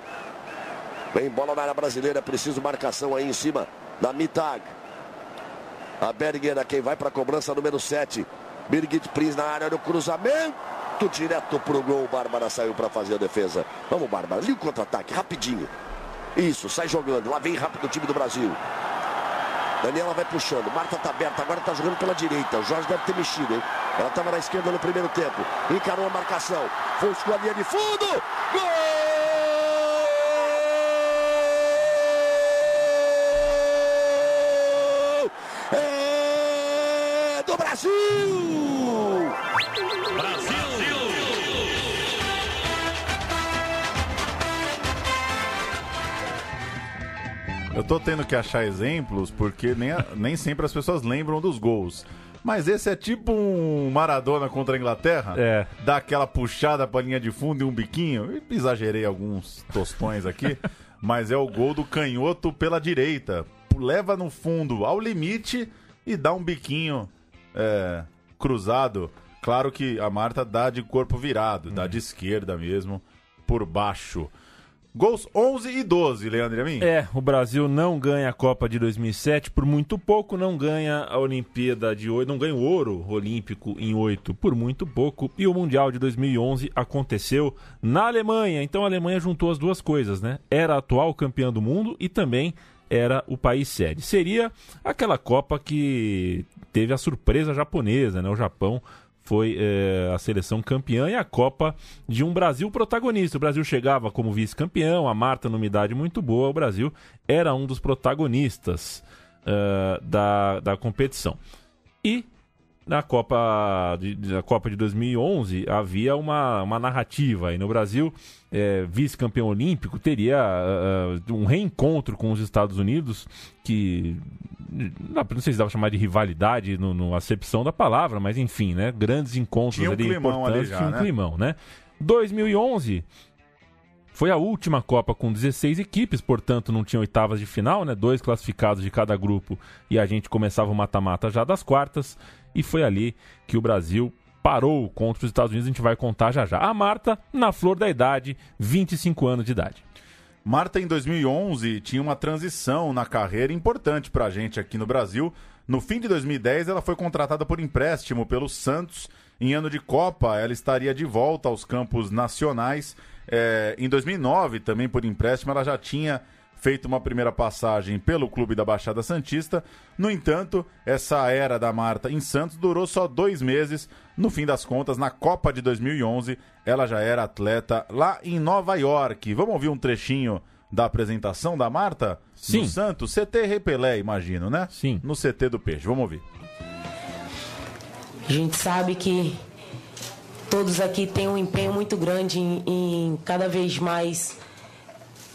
Vem bola na área brasileira, preciso marcação aí em cima da Mitag. A Berger quem vai para a cobrança número 7. Birgit Prinz na área no cruzamento. Direto pro gol. Bárbara saiu para fazer a defesa. Vamos, Bárbara. Ali o contra-ataque, rapidinho. Isso, sai jogando. Lá vem rápido o time do Brasil. Daniela vai puxando. Marta tá aberta. Agora tá jogando pela direita. O Jorge deve ter mexido, hein? Ela estava na esquerda no primeiro tempo. Encarou a marcação. Fuscou a linha de fundo. Gol! Do Brasil! Eu tô tendo que achar exemplos porque nem, nem sempre as pessoas lembram dos gols. Mas esse é tipo um Maradona contra a Inglaterra. É. Dá aquela puxada pra linha de fundo e um biquinho. Exagerei alguns tostões aqui. mas é o gol do canhoto pela direita. Leva no fundo ao limite e dá um biquinho é, cruzado. Claro que a Marta dá de corpo virado, dá de esquerda mesmo, por baixo. Gols 11 e 12, Leandro a mim? É, o Brasil não ganha a Copa de 2007 por muito pouco, não ganha a Olimpíada de 8, não ganha o ouro olímpico em 8 por muito pouco, e o Mundial de 2011 aconteceu na Alemanha. Então a Alemanha juntou as duas coisas, né? Era a atual campeã do mundo e também era o país sede. Seria aquela Copa que teve a surpresa japonesa, né? O Japão foi eh, a seleção campeã e a Copa de um Brasil protagonista. O Brasil chegava como vice-campeão, a Marta numa idade muito boa, o Brasil era um dos protagonistas eh, da, da competição. E na Copa de, na Copa de 2011 havia uma, uma narrativa aí no Brasil eh, vice-campeão olímpico teria ah, um reencontro com os Estados Unidos que não sei se dá pra chamar de rivalidade no, no acepção da palavra, mas enfim, né? Grandes encontros Tinha um ali climão ali importantes, já, tinha um né? climão, né? 2011 foi a última Copa com 16 equipes, portanto não tinha oitavas de final, né? Dois classificados de cada grupo e a gente começava o mata-mata já das quartas. E foi ali que o Brasil parou contra os Estados Unidos, a gente vai contar já já. A Marta, na flor da idade, 25 anos de idade. Marta, em 2011, tinha uma transição na carreira importante pra gente aqui no Brasil. No fim de 2010, ela foi contratada por empréstimo pelo Santos. Em ano de Copa, ela estaria de volta aos campos nacionais. É, em 2009, também por empréstimo, ela já tinha feito uma primeira passagem pelo Clube da Baixada Santista. No entanto, essa era da Marta em Santos durou só dois meses. No fim das contas, na Copa de 2011, ela já era atleta lá em Nova York. Vamos ouvir um trechinho da apresentação da Marta? Sim. No Santos? CT Repelé, imagino, né? Sim. No CT do Peixe. Vamos ouvir. A gente sabe que todos aqui têm um empenho muito grande em, em cada vez mais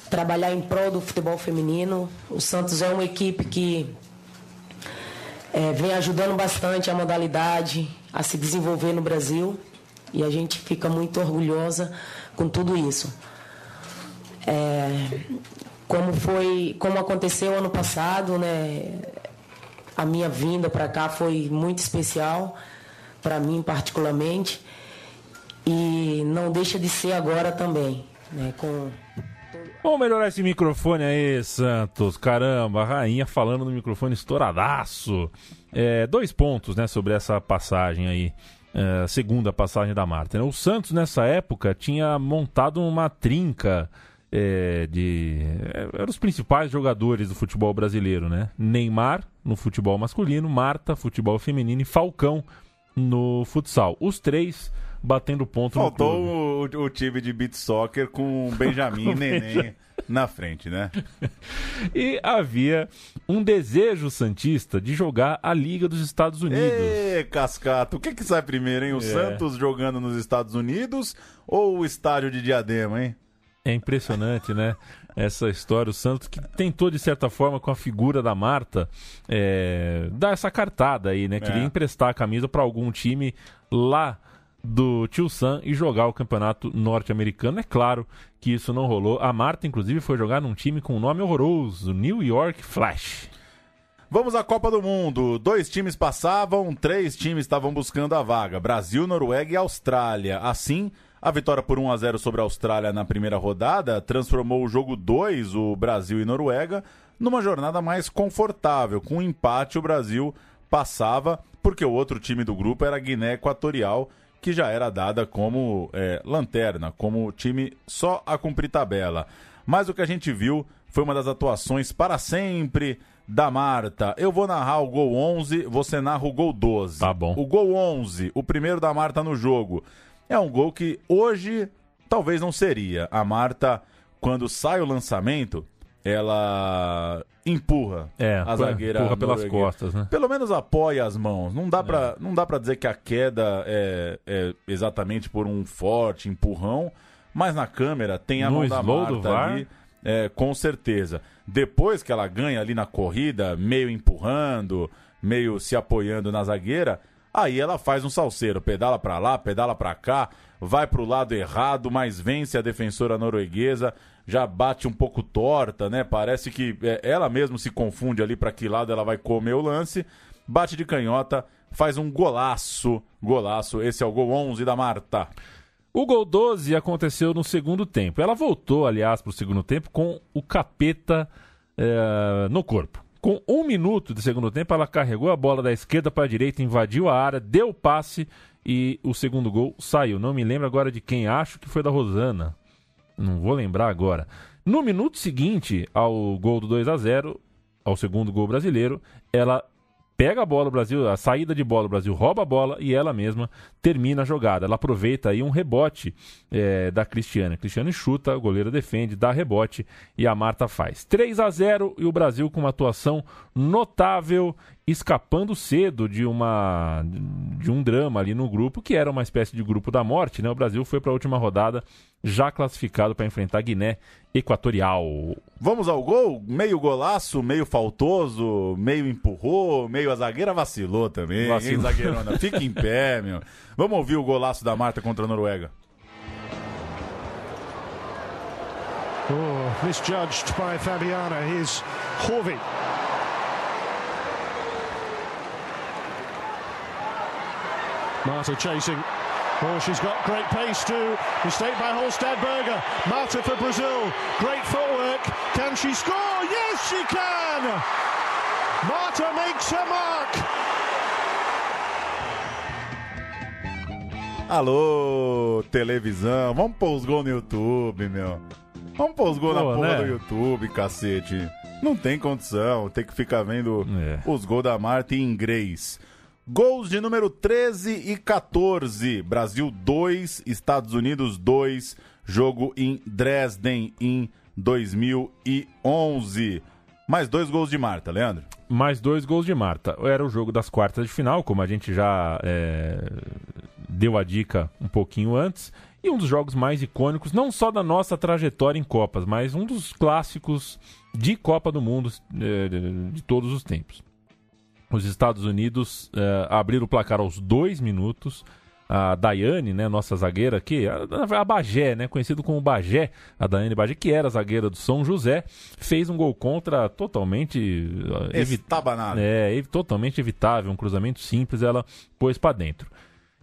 trabalhar em prol do futebol feminino. O Santos é uma equipe que é, vem ajudando bastante a modalidade a se desenvolver no Brasil e a gente fica muito orgulhosa com tudo isso. É, como foi, como aconteceu ano passado, né? A minha vinda para cá foi muito especial para mim particularmente e não deixa de ser agora também, né? Com Vamos melhorar esse microfone aí, Santos. Caramba, a rainha falando no microfone estouradaço. É, dois pontos, né, sobre essa passagem aí. É, segunda passagem da Marta. né? O Santos, nessa época, tinha montado uma trinca é, de. é, eram os principais jogadores do futebol brasileiro, né? Neymar no futebol masculino, Marta, futebol feminino e Falcão no futsal. Os três batendo ponto no clube. Faltou o, o time de beat soccer com Benjamin e Neném na frente, né? E havia um desejo santista de jogar a Liga dos Estados Unidos. Ê, Cascato, o que que sai primeiro, hein? O É. Santos jogando nos Estados Unidos ou o estádio de Diadema, hein? É impressionante, né? Essa história. O Santos que tentou, de certa forma, com a figura da Marta, é, dar essa cartada aí, né? Queria É. emprestar a camisa para algum time lá do Tio Sam e jogar o campeonato norte-americano. É claro que isso não rolou. A Marta, inclusive, foi jogar num time com um nome horroroso, New York Flash. Vamos à Copa do Mundo. Dois times passavam, três times estavam buscando a vaga: Brasil, Noruega e Austrália. Assim, a vitória por 1 a 0 sobre a Austrália na primeira rodada transformou o jogo 2, o Brasil e Noruega, numa jornada mais confortável. Com um empate, o Brasil passava, porque o outro time do grupo era Guiné Equatorial, que já era dada como é, lanterna, como time só a cumprir tabela. Mas o que a gente viu foi uma das atuações para sempre da Marta. Eu vou narrar o gol 11, você narra o gol 12. Tá bom. O gol 11, o primeiro da Marta no jogo. É um gol que hoje talvez não seria. A Marta, quando sai o lançamento, ela empurra É, a zagueira empurra pelas costas, né? Pelo menos apoia as mãos. Não dá É. pra, não dá pra dizer que a queda é, é exatamente por um forte empurrão, mas na câmera tem a No mão da Marta ali, é, com certeza. Depois que ela ganha ali na corrida, meio empurrando, meio se apoiando na zagueira, aí ela faz um salseiro, pedala pra lá, pedala pra cá, vai pro lado errado, mas vence a defensora norueguesa, já bate um pouco torta, né? Parece que é, ela mesmo se confunde ali pra que lado ela vai comer o lance, bate de canhota, faz um golaço, golaço. Esse é o gol 11 da Marta. O gol 12 aconteceu no segundo tempo. Ela voltou, aliás, para o segundo tempo com o capeta eh, no corpo. Com um minuto de segundo tempo, ela carregou a bola da esquerda para a direita, invadiu a área, deu o passe e o segundo gol saiu. Não me lembro agora de quem, acho que foi da Rosana. Não vou lembrar agora. No minuto seguinte ao gol do 2 a 0 ao segundo gol brasileiro, ela pega a bola do Brasil, a saída de bola do Brasil rouba a bola e ela mesma termina a jogada. Ela aproveita aí um rebote eh, da Cristiane. A Cristiane chuta, o goleiro defende, dá rebote e a Marta faz. 3 a 0 e o Brasil com uma atuação notável, escapando cedo de uma de um drama ali no grupo, que era uma espécie de grupo da morte, né? O Brasil foi para a última rodada já classificado para enfrentar Guiné Equatorial. Vamos ao gol? Meio golaço, meio faltoso, meio empurrou, meio a zagueira vacilou também. Vacilou. Hein, zagueirona? Fica em pé, meu. Vamos ouvir o golaço da Marta contra a Noruega. Oh, misjudged by Fabiana. Here's Horvey. Marta chasing. Oh, she's got great pace too. Mistake by Holstad Berger. Marta for Brazil. Great footwork. Can she score? Yes, she can! Marta makes her mark. Alô, televisão. Vamos pôr os gols no YouTube, meu. Vamos pôr os gols na porra né? do YouTube, cacete. Não tem condição. Tem que ficar vendo É. os gols da Marta em inglês. Gols de número 13 e 14. Brasil 2, Estados Unidos 2. Jogo em Dresden em 2011. Mais dois gols de Marta, Leandro. mais dois gols de Marta. Era o jogo das quartas de final, como a gente já é, deu a dica um pouquinho antes. E um dos jogos mais icônicos, não só da nossa trajetória em Copas, mas um dos clássicos de Copa do Mundo é, de, de todos os tempos. Os Estados Unidos é, abriram o placar aos dois minutos. A Daiane, né, nossa zagueira aqui, a, a Bagé, né, conhecido como Bagé, a Daiane Bagé, que era zagueira do São José, fez um gol contra totalmente uh, evi- Estabanado. é, totalmente evitável, um cruzamento simples, ela pôs pra dentro.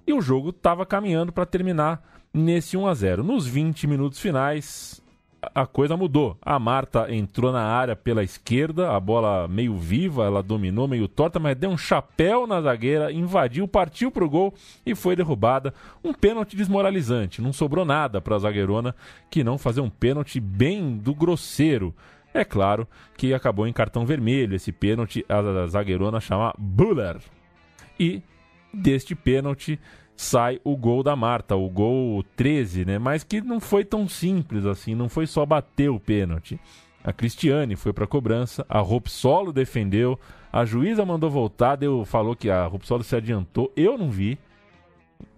E o jogo estava caminhando para terminar nesse 1 a 0 Nos 20 minutos finais, a coisa mudou. A Marta entrou na área pela esquerda, a bola meio viva, ela dominou meio torta, mas deu um chapéu na zagueira, invadiu, partiu pro gol e foi derrubada. Um pênalti desmoralizante. Não sobrou nada para a zagueirona que não fazer um pênalti bem do grosseiro. É claro que acabou em cartão vermelho esse pênalti, a zagueirona chama Buller. E deste pênalti sai o gol da Marta, o gol 13, né? Mas que não foi tão simples assim, não foi só bater o pênalti. A Cristiane foi para a cobrança, a Solo defendeu, a juíza mandou voltar, deu, falou que a Solo se adiantou. Eu não vi,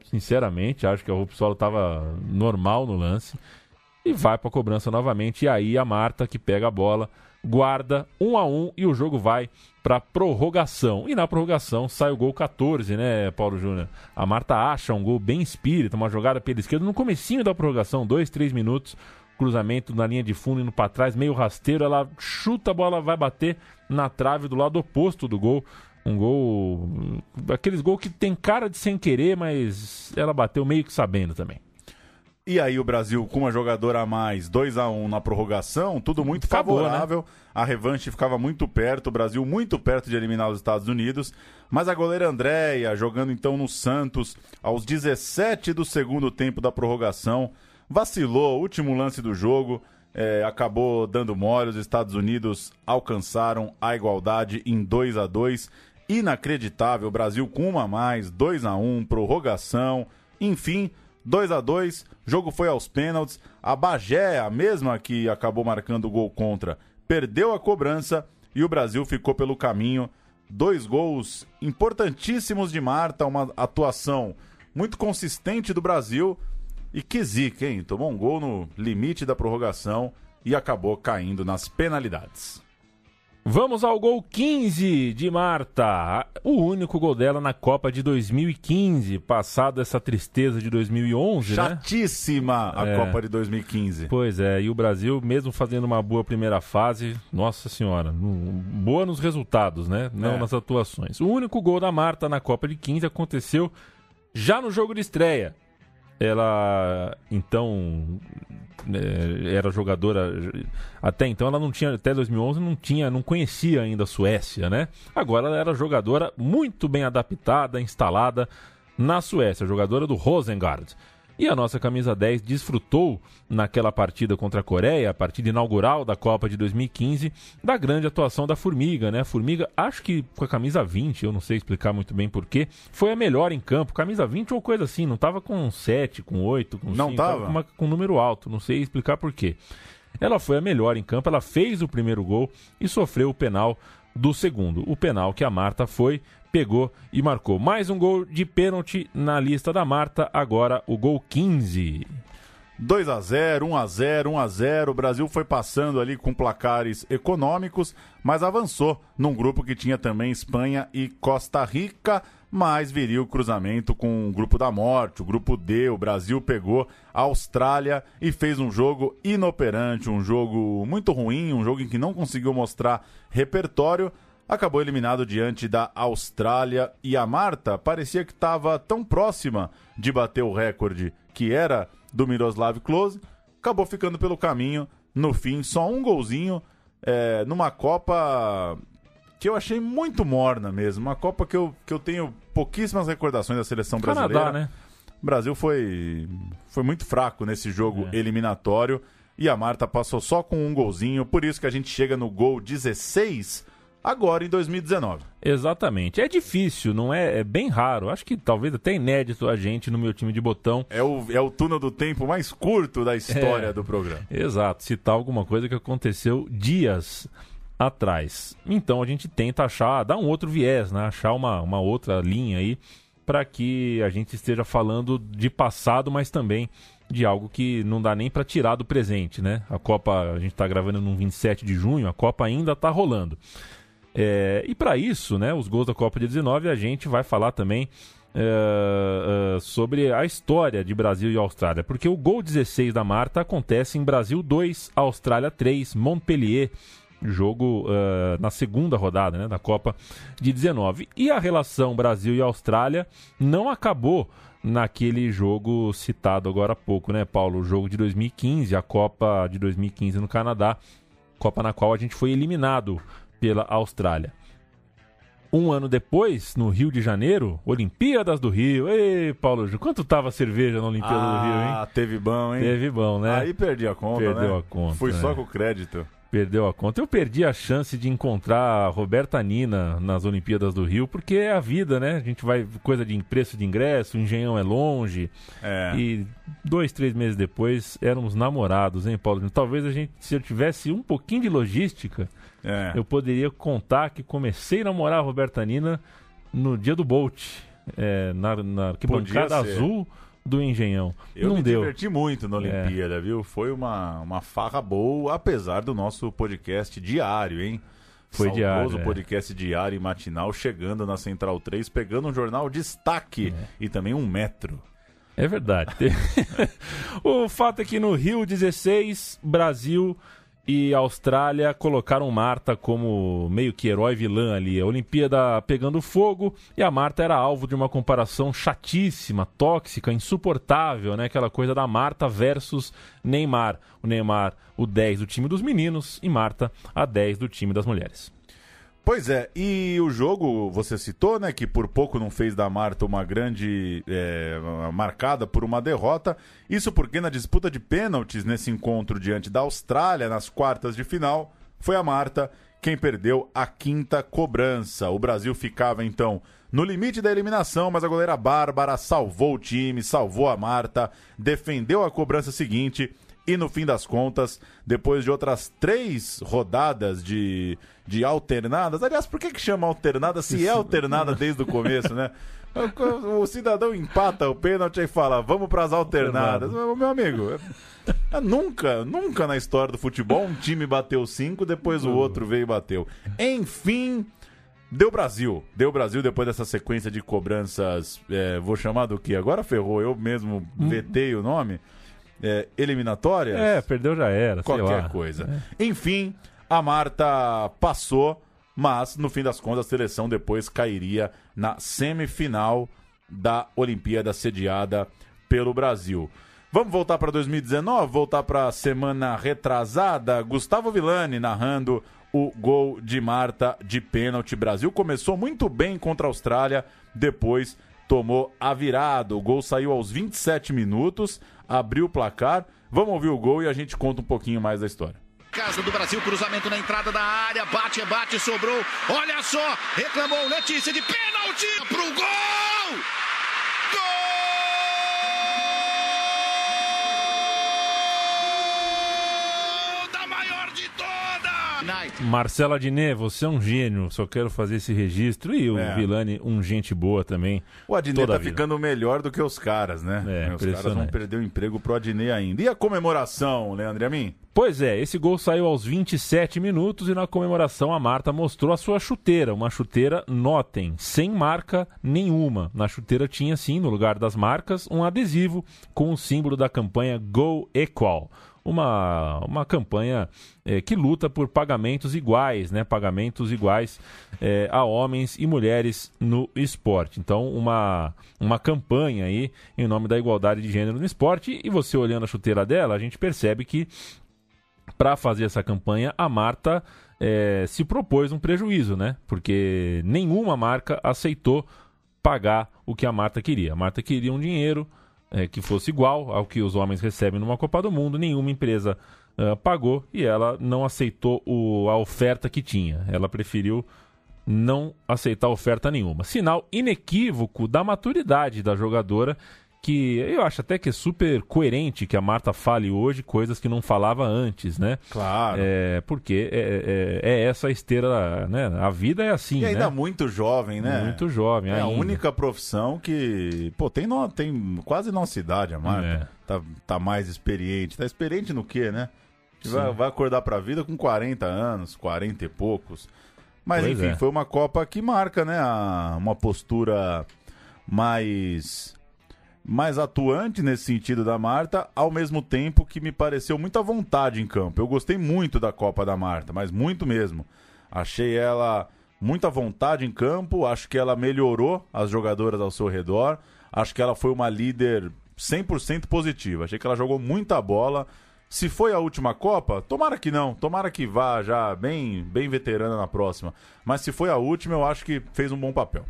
sinceramente, acho que a Solo estava normal no lance. E vai para a cobrança novamente. E aí a Marta que pega a bola guarda um a um e o jogo vai para prorrogação. E na prorrogação sai o gol 14, né, Paulo Júnior? A Marta acha um gol bem espírita, uma jogada pela esquerda no comecinho da prorrogação, dois, três minutos, cruzamento na linha de fundo indo para trás, meio rasteiro, ela chuta a bola, vai bater na trave do lado oposto do gol. Um gol. Aqueles gols que tem cara de sem querer, mas ela bateu meio que sabendo também. E aí o Brasil com uma jogadora a mais, 2 a 1 na prorrogação, tudo muito Acabou, favorável. né? A revanche ficava muito perto, o Brasil muito perto de eliminar os Estados Unidos. Mas a goleira Andréia, jogando então no Santos, aos 17 do segundo tempo da prorrogação, vacilou, último lance do jogo, é, acabou dando mole. Os Estados Unidos alcançaram a igualdade em 2 a 2 Inacreditável, o Brasil com uma a mais, 2 a 1 prorrogação, enfim 2 a 2 jogo foi aos pênaltis. A Bagé, a mesma que acabou marcando o gol contra, perdeu a cobrança e o Brasil ficou pelo caminho. Dois gols importantíssimos de Marta, uma atuação muito consistente do Brasil. E que zica, hein? Tomou um gol no limite da prorrogação e acabou caindo nas penalidades. Vamos ao gol 15 de Marta. O único gol dela na Copa de 2015, passado essa tristeza de 2011, né? Chatíssima a É. Copa de 2015. Pois é, e o Brasil, mesmo fazendo uma boa primeira fase, nossa senhora, boa nos resultados, né? Não É. nas atuações. O único gol da Marta na Copa de 15 aconteceu já no jogo de estreia. Ela, então, é, era jogadora. Até então, ela não tinha, até 2011, não tinha, não conhecia ainda a Suécia, né? Agora ela era jogadora muito bem adaptada, instalada na Suécia, jogadora do Rosengard. E a nossa camisa 10 desfrutou naquela partida contra a Coreia, a partida inaugural da Copa de 2015, da grande atuação da Formiga, né? A Formiga, acho que com a camisa 20, eu não sei explicar muito bem porquê, foi a melhor em campo. Camisa 20 ou coisa assim, não tava com 7, com 8, com Não 5, tava? com, uma- com um número alto, não sei explicar porquê. Ela foi a melhor em campo, ela fez o primeiro gol e sofreu o penal do segundo. O penal que a Marta foi, pegou e marcou. Mais um gol de pênalti na lista da Marta, agora o gol 15. 2 a 0 1 a 0 1 a 0 O Brasil foi passando ali com placares econômicos, mas avançou num grupo que tinha também Espanha e Costa Rica, mas viria o cruzamento com o grupo da morte, o grupo D. O Brasil pegou a Austrália e fez um jogo inoperante, um jogo muito ruim, um jogo em que não conseguiu mostrar repertório. Acabou eliminado diante da Austrália e a Marta parecia que estava tão próxima de bater o recorde que era do Miroslav Klose, acabou ficando pelo caminho. No fim, só um golzinho é, numa Copa que eu achei muito morna mesmo. Uma Copa que eu, que eu tenho pouquíssimas recordações da seleção Canadá, brasileira. né? O Brasil foi, foi muito fraco nesse jogo É. eliminatório e a Marta passou só com um golzinho, por isso que a gente chega no gol 16 agora em 2019. Exatamente. É difícil, não é? É bem raro. Acho que talvez até inédito a gente no meu time de botão. É o, é o túnel do tempo mais curto da história É. do programa. Exato, citar alguma coisa que aconteceu dias atrás. Então a gente tenta achar, dar um outro viés, né? Achar uma, uma outra linha aí para que a gente esteja falando de passado, mas também de algo que não dá nem para tirar do presente, né? A Copa, a gente está gravando no 27 de junho, a Copa ainda está rolando. É, e para isso, né, os gols da Copa de 19, a gente vai falar também é, é, sobre a história de Brasil e Austrália, porque o gol 16 da Marta acontece em Brasil 2, Austrália 3, Montpellier, jogo uh, na segunda rodada né, da Copa de 19. E a relação Brasil e Austrália não acabou naquele jogo citado agora há pouco, né, Paulo? O jogo de 2015, a Copa de 2015 no Canadá, Copa na qual a gente foi eliminado pela Austrália. Um ano depois, no Rio de Janeiro, Olimpíadas do Rio. Ei, Paulo, quanto tava a cerveja na Olimpíada ah, do Rio, hein? Ah, teve bom, hein? Teve bom, né? Aí perdi a conta, Perdeu né? a conta. Fui né? só com o crédito. Perdeu a conta. Eu perdi a chance de encontrar a Roberta Nina nas Olimpíadas do Rio, porque é a vida, né? A gente vai, coisa de preço de ingresso, o engenhão é longe. É. E dois, três meses depois éramos namorados, hein, Paulo? Talvez a gente, se eu tivesse um pouquinho de logística, É. eu poderia contar que comecei a namorar a Roberta Nina no dia do Bolt, é, na, na arquibancada azul do Engenhão. Eu Não me deu. diverti muito na É. Olimpíada, viu? Foi uma, uma farra boa, apesar do nosso podcast diário, hein? Foi Saudoso diário, é. podcast diário e matinal, chegando na Central 3, pegando um jornal destaque e também um metro. É verdade. o fato é que no Rio 16, Brasil e Austrália colocaram Marta como meio que herói vilã ali. A Olimpíada pegando fogo e a Marta era alvo de uma comparação chatíssima, tóxica, insuportável, né? Aquela coisa da Marta versus Neymar. O Neymar, o 10 do time dos meninos e Marta, a 10 do time das mulheres. Pois é, e o jogo, você citou, né, que por pouco não fez da Marta uma grande. é, marcada por uma derrota. Isso porque na disputa de pênaltis nesse encontro diante da Austrália, nas quartas de final, foi a Marta quem perdeu a quinta cobrança. O Brasil ficava então no limite da eliminação, mas a goleira Bárbara salvou o time, salvou a Marta, defendeu a cobrança seguinte. E no fim das contas, depois de outras três rodadas de, de alternadas, aliás, por que, que chama alternada se é alternada desde o começo, né? O, o cidadão empata o pênalti e fala, vamos para as alternadas. Meu meu amigo, é- é nunca, nunca na história do futebol um time bateu cinco, depois o outro veio e bateu. Enfim, deu Brasil. Deu Brasil depois dessa sequência de cobranças, é, vou chamar do que? Agora ferrou, eu mesmo vetei o nome. É, eliminatórias? É, perdeu já era, qualquer coisa. Enfim, a Marta passou, mas no fim das contas a seleção depois cairia na semifinal da Olimpíada sediada pelo Brasil. Vamos voltar para 2019, voltar para a semana retrasada. Gustavo Villani narrando o gol de Marta de pênalti. Brasil começou muito bem contra a Austrália, depois tomou a virada. O gol saiu aos 27 minutos, abriu o placar. Vamos ouvir o gol e a gente conta um pouquinho mais da história. Casa do Brasil, cruzamento na entrada da área, bate, bate, sobrou. Olha só, reclamou Letícia de pênalti pro gol! Gol da maior de todas! Marcela Adnet, você é um gênio, só quero fazer esse registro. E o É. Vilani, um gente boa também. O Adnet tá ficando melhor do que os caras, né? É, os caras vão perder o emprego pro Adnet ainda. E a comemoração, Leandro Amin? Pois é, esse gol saiu aos 27 minutos e na comemoração a Marta mostrou a sua chuteira, uma chuteira, notem, sem marca nenhuma. Na chuteira tinha sim, no lugar das marcas, um adesivo com o símbolo da campanha Go Equal. Uma, uma campanha eh, que luta por pagamentos iguais, né? Pagamentos iguais eh, a homens e mulheres no esporte. Então, uma, uma campanha aí em nome da igualdade de gênero no esporte. E você olhando a chuteira dela, a gente percebe que para fazer essa campanha, a Marta eh, se propôs um prejuízo, né? Porque nenhuma marca aceitou pagar o que a Marta queria. A Marta queria um dinheiro eh, que fosse igual ao que os homens recebem numa Copa do Mundo. Nenhuma empresa ah, pagou e ela não aceitou o- a oferta que tinha. Ela preferiu não aceitar oferta nenhuma. Sinal inequívoco da maturidade da jogadora, que eu acho até que é super coerente que a Marta fale hoje coisas que não falava antes, né? Claro. É, porque é, é- é essa a esteira, né? A vida é assim, E ainda né? muito jovem, né? Muito jovem É a ainda. única profissão que, pô, tem, no, tem quase nossa idade, a Marta. É. Tá, tá mais experiente. Tá experiente no quê, né? Que Vai, vai acordar pra vida com 40 anos, 40 e poucos. Mas Pois enfim, é. foi uma Copa que marca, né? a- uma postura mais mais atuante nesse sentido da Marta, ao mesmo tempo que me pareceu muita vontade em campo. Eu gostei muito da Copa da Marta, mas muito mesmo. Achei ela muita vontade em campo, acho que ela melhorou as jogadoras ao seu redor, acho que ela foi uma líder 100% positiva. Achei que ela jogou muita bola. Se foi a última Copa, tomara que não, tomara que vá já bem, bem veterana na próxima. Mas se foi a última, eu acho que fez um bom papel.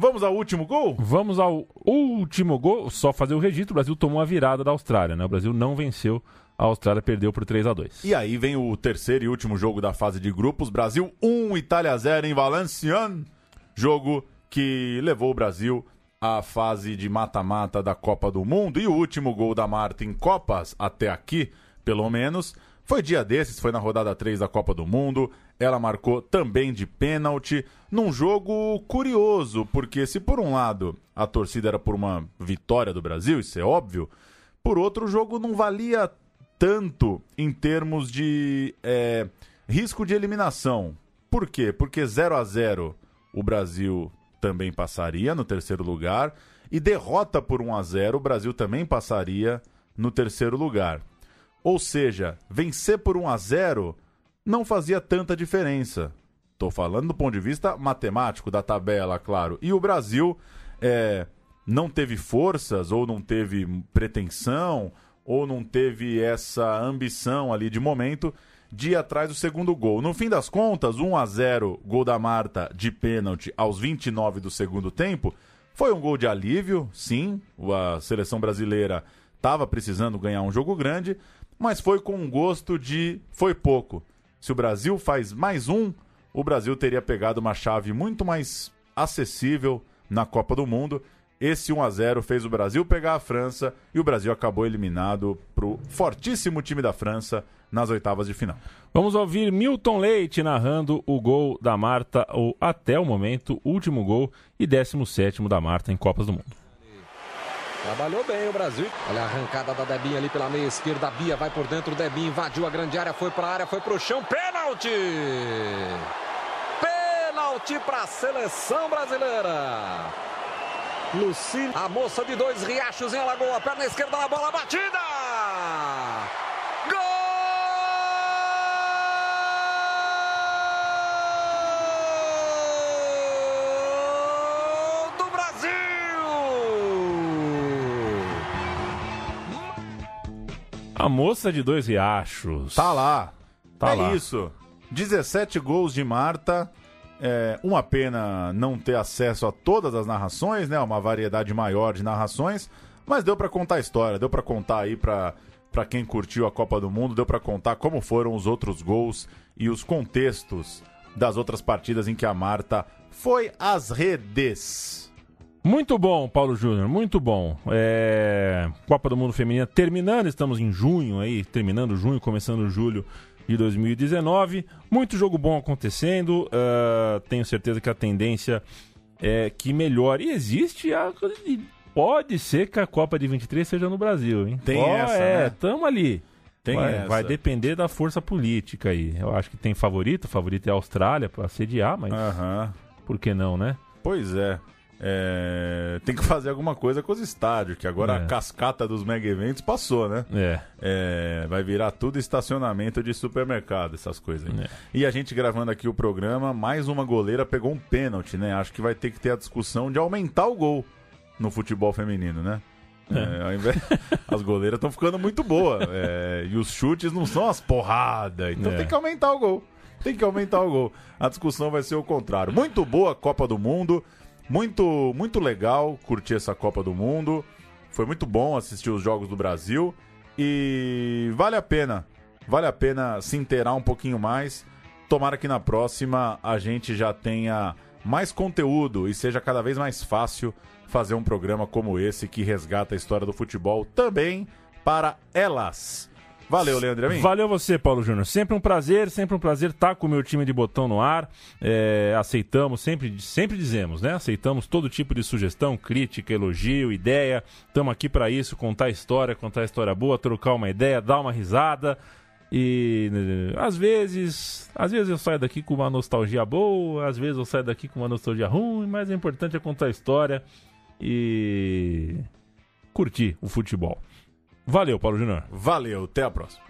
Vamos ao último gol? Vamos ao último gol. Só fazer o registro: o Brasil tomou a virada da Austrália, né? O Brasil não venceu, a Austrália perdeu por 3 a 2 E aí vem o terceiro e último jogo da fase de grupos: Brasil 1, Itália 0 em Valenciennes. Jogo que levou o Brasil à fase de mata-mata da Copa do Mundo. E o último gol da Marta em Copas, até aqui, pelo menos, foi dia desses, foi na rodada 3 da Copa do Mundo. Ela marcou também de pênalti, num jogo curioso, porque se por um lado a torcida era por uma vitória do Brasil, isso é óbvio, por outro o jogo não valia tanto em termos de é, risco de eliminação. Por quê? Porque 0 a 0 o Brasil também passaria no terceiro lugar e derrota por 1 a 0 o Brasil também passaria no terceiro lugar. Ou seja, vencer por 1 a 0 não fazia tanta diferença. Estou falando do ponto de vista matemático da tabela, claro. E o Brasil é, não teve forças, ou não teve pretensão, ou não teve essa ambição ali de momento de ir atrás do segundo gol. No fim das contas, 1 a 0 gol da Marta de pênalti aos 29 do segundo tempo. Foi um gol de alívio, sim. A seleção brasileira estava precisando ganhar um jogo grande, mas foi com um gosto de foi pouco. Se o Brasil faz mais um, o Brasil teria pegado uma chave muito mais acessível na Copa do Mundo. Esse 1 a 0 fez o Brasil pegar a França e o Brasil acabou eliminado para o fortíssimo time da França nas oitavas de final. Vamos ouvir Milton Leite narrando o gol da Marta, ou até o momento, último gol e 17 da Marta em Copas do Mundo. Trabalhou bem o Brasil. Olha a arrancada da Debinha ali pela meia esquerda. A Bia vai por dentro. Debinha invadiu a grande área, foi para a área, foi para o chão. Pênalti! Pênalti para a seleção brasileira. Lucille, a moça de dois riachos em Alagoa. Perna esquerda na bola batida. A moça de dois riachos. Tá lá. Tá é lá. isso. 17 gols de Marta. É uma pena não ter acesso a todas as narrações, né? Uma variedade maior de narrações. Mas deu pra contar a história, deu pra contar aí pra, pra quem curtiu a Copa do Mundo, deu pra contar como foram os outros gols e os contextos das outras partidas em que a Marta foi às redes. Muito bom, Paulo Júnior, muito bom. É... Copa do Mundo Feminina terminando, estamos em junho aí, terminando junho, começando julho de 2019. Muito jogo bom acontecendo. ah, tenho certeza que a tendência é que melhore. E existe a. Pode ser que a Copa de 23 seja no Brasil, hein? Tem Ó, essa, É, né? tamo ali. Tem vai, essa. vai depender da força política aí. Eu acho que tem favorito, o favorito é a Austrália para sediar, mas Aham. por que não, né? Pois é. É, Tem que fazer alguma coisa com os estádios, que agora É. a cascata dos mega eventos passou, né? É. É, vai virar tudo estacionamento de supermercado, essas coisas. aí. É. E a gente gravando aqui o programa, mais uma goleira pegou um pênalti, né? Acho que vai ter que ter a discussão de aumentar o gol no futebol feminino, né? É, ao invés- As goleiras estão ficando muito boas. é, e os chutes não são as porradas. Então É. tem que aumentar o gol. Tem que aumentar o gol. A discussão vai ser o contrário. Muito boa a Copa do Mundo. Muito, muito legal curtir essa Copa do Mundo. Foi muito bom assistir os jogos do Brasil. E vale a pena. Vale a pena se inteirar um pouquinho mais. Tomara que na próxima a gente já tenha mais conteúdo e seja cada vez mais fácil fazer um programa como esse que resgata a história do futebol também para elas. Valeu, Leandro Amin. Valeu você, Paulo Júnior. Sempre um prazer, sempre um prazer estar com o meu time de botão no ar. É, aceitamos, sempre, sempre dizemos, né? Aceitamos todo tipo de sugestão, crítica, elogio, ideia. Estamos aqui para isso, contar história, contar história boa, trocar uma ideia, dar uma risada. E às vezes, às vezes eu saio daqui com uma nostalgia boa, às vezes eu saio daqui com uma nostalgia ruim, mas o importante é contar a história e curtir o futebol. Valeu, Paulo Júnior. Valeu, até a próxima.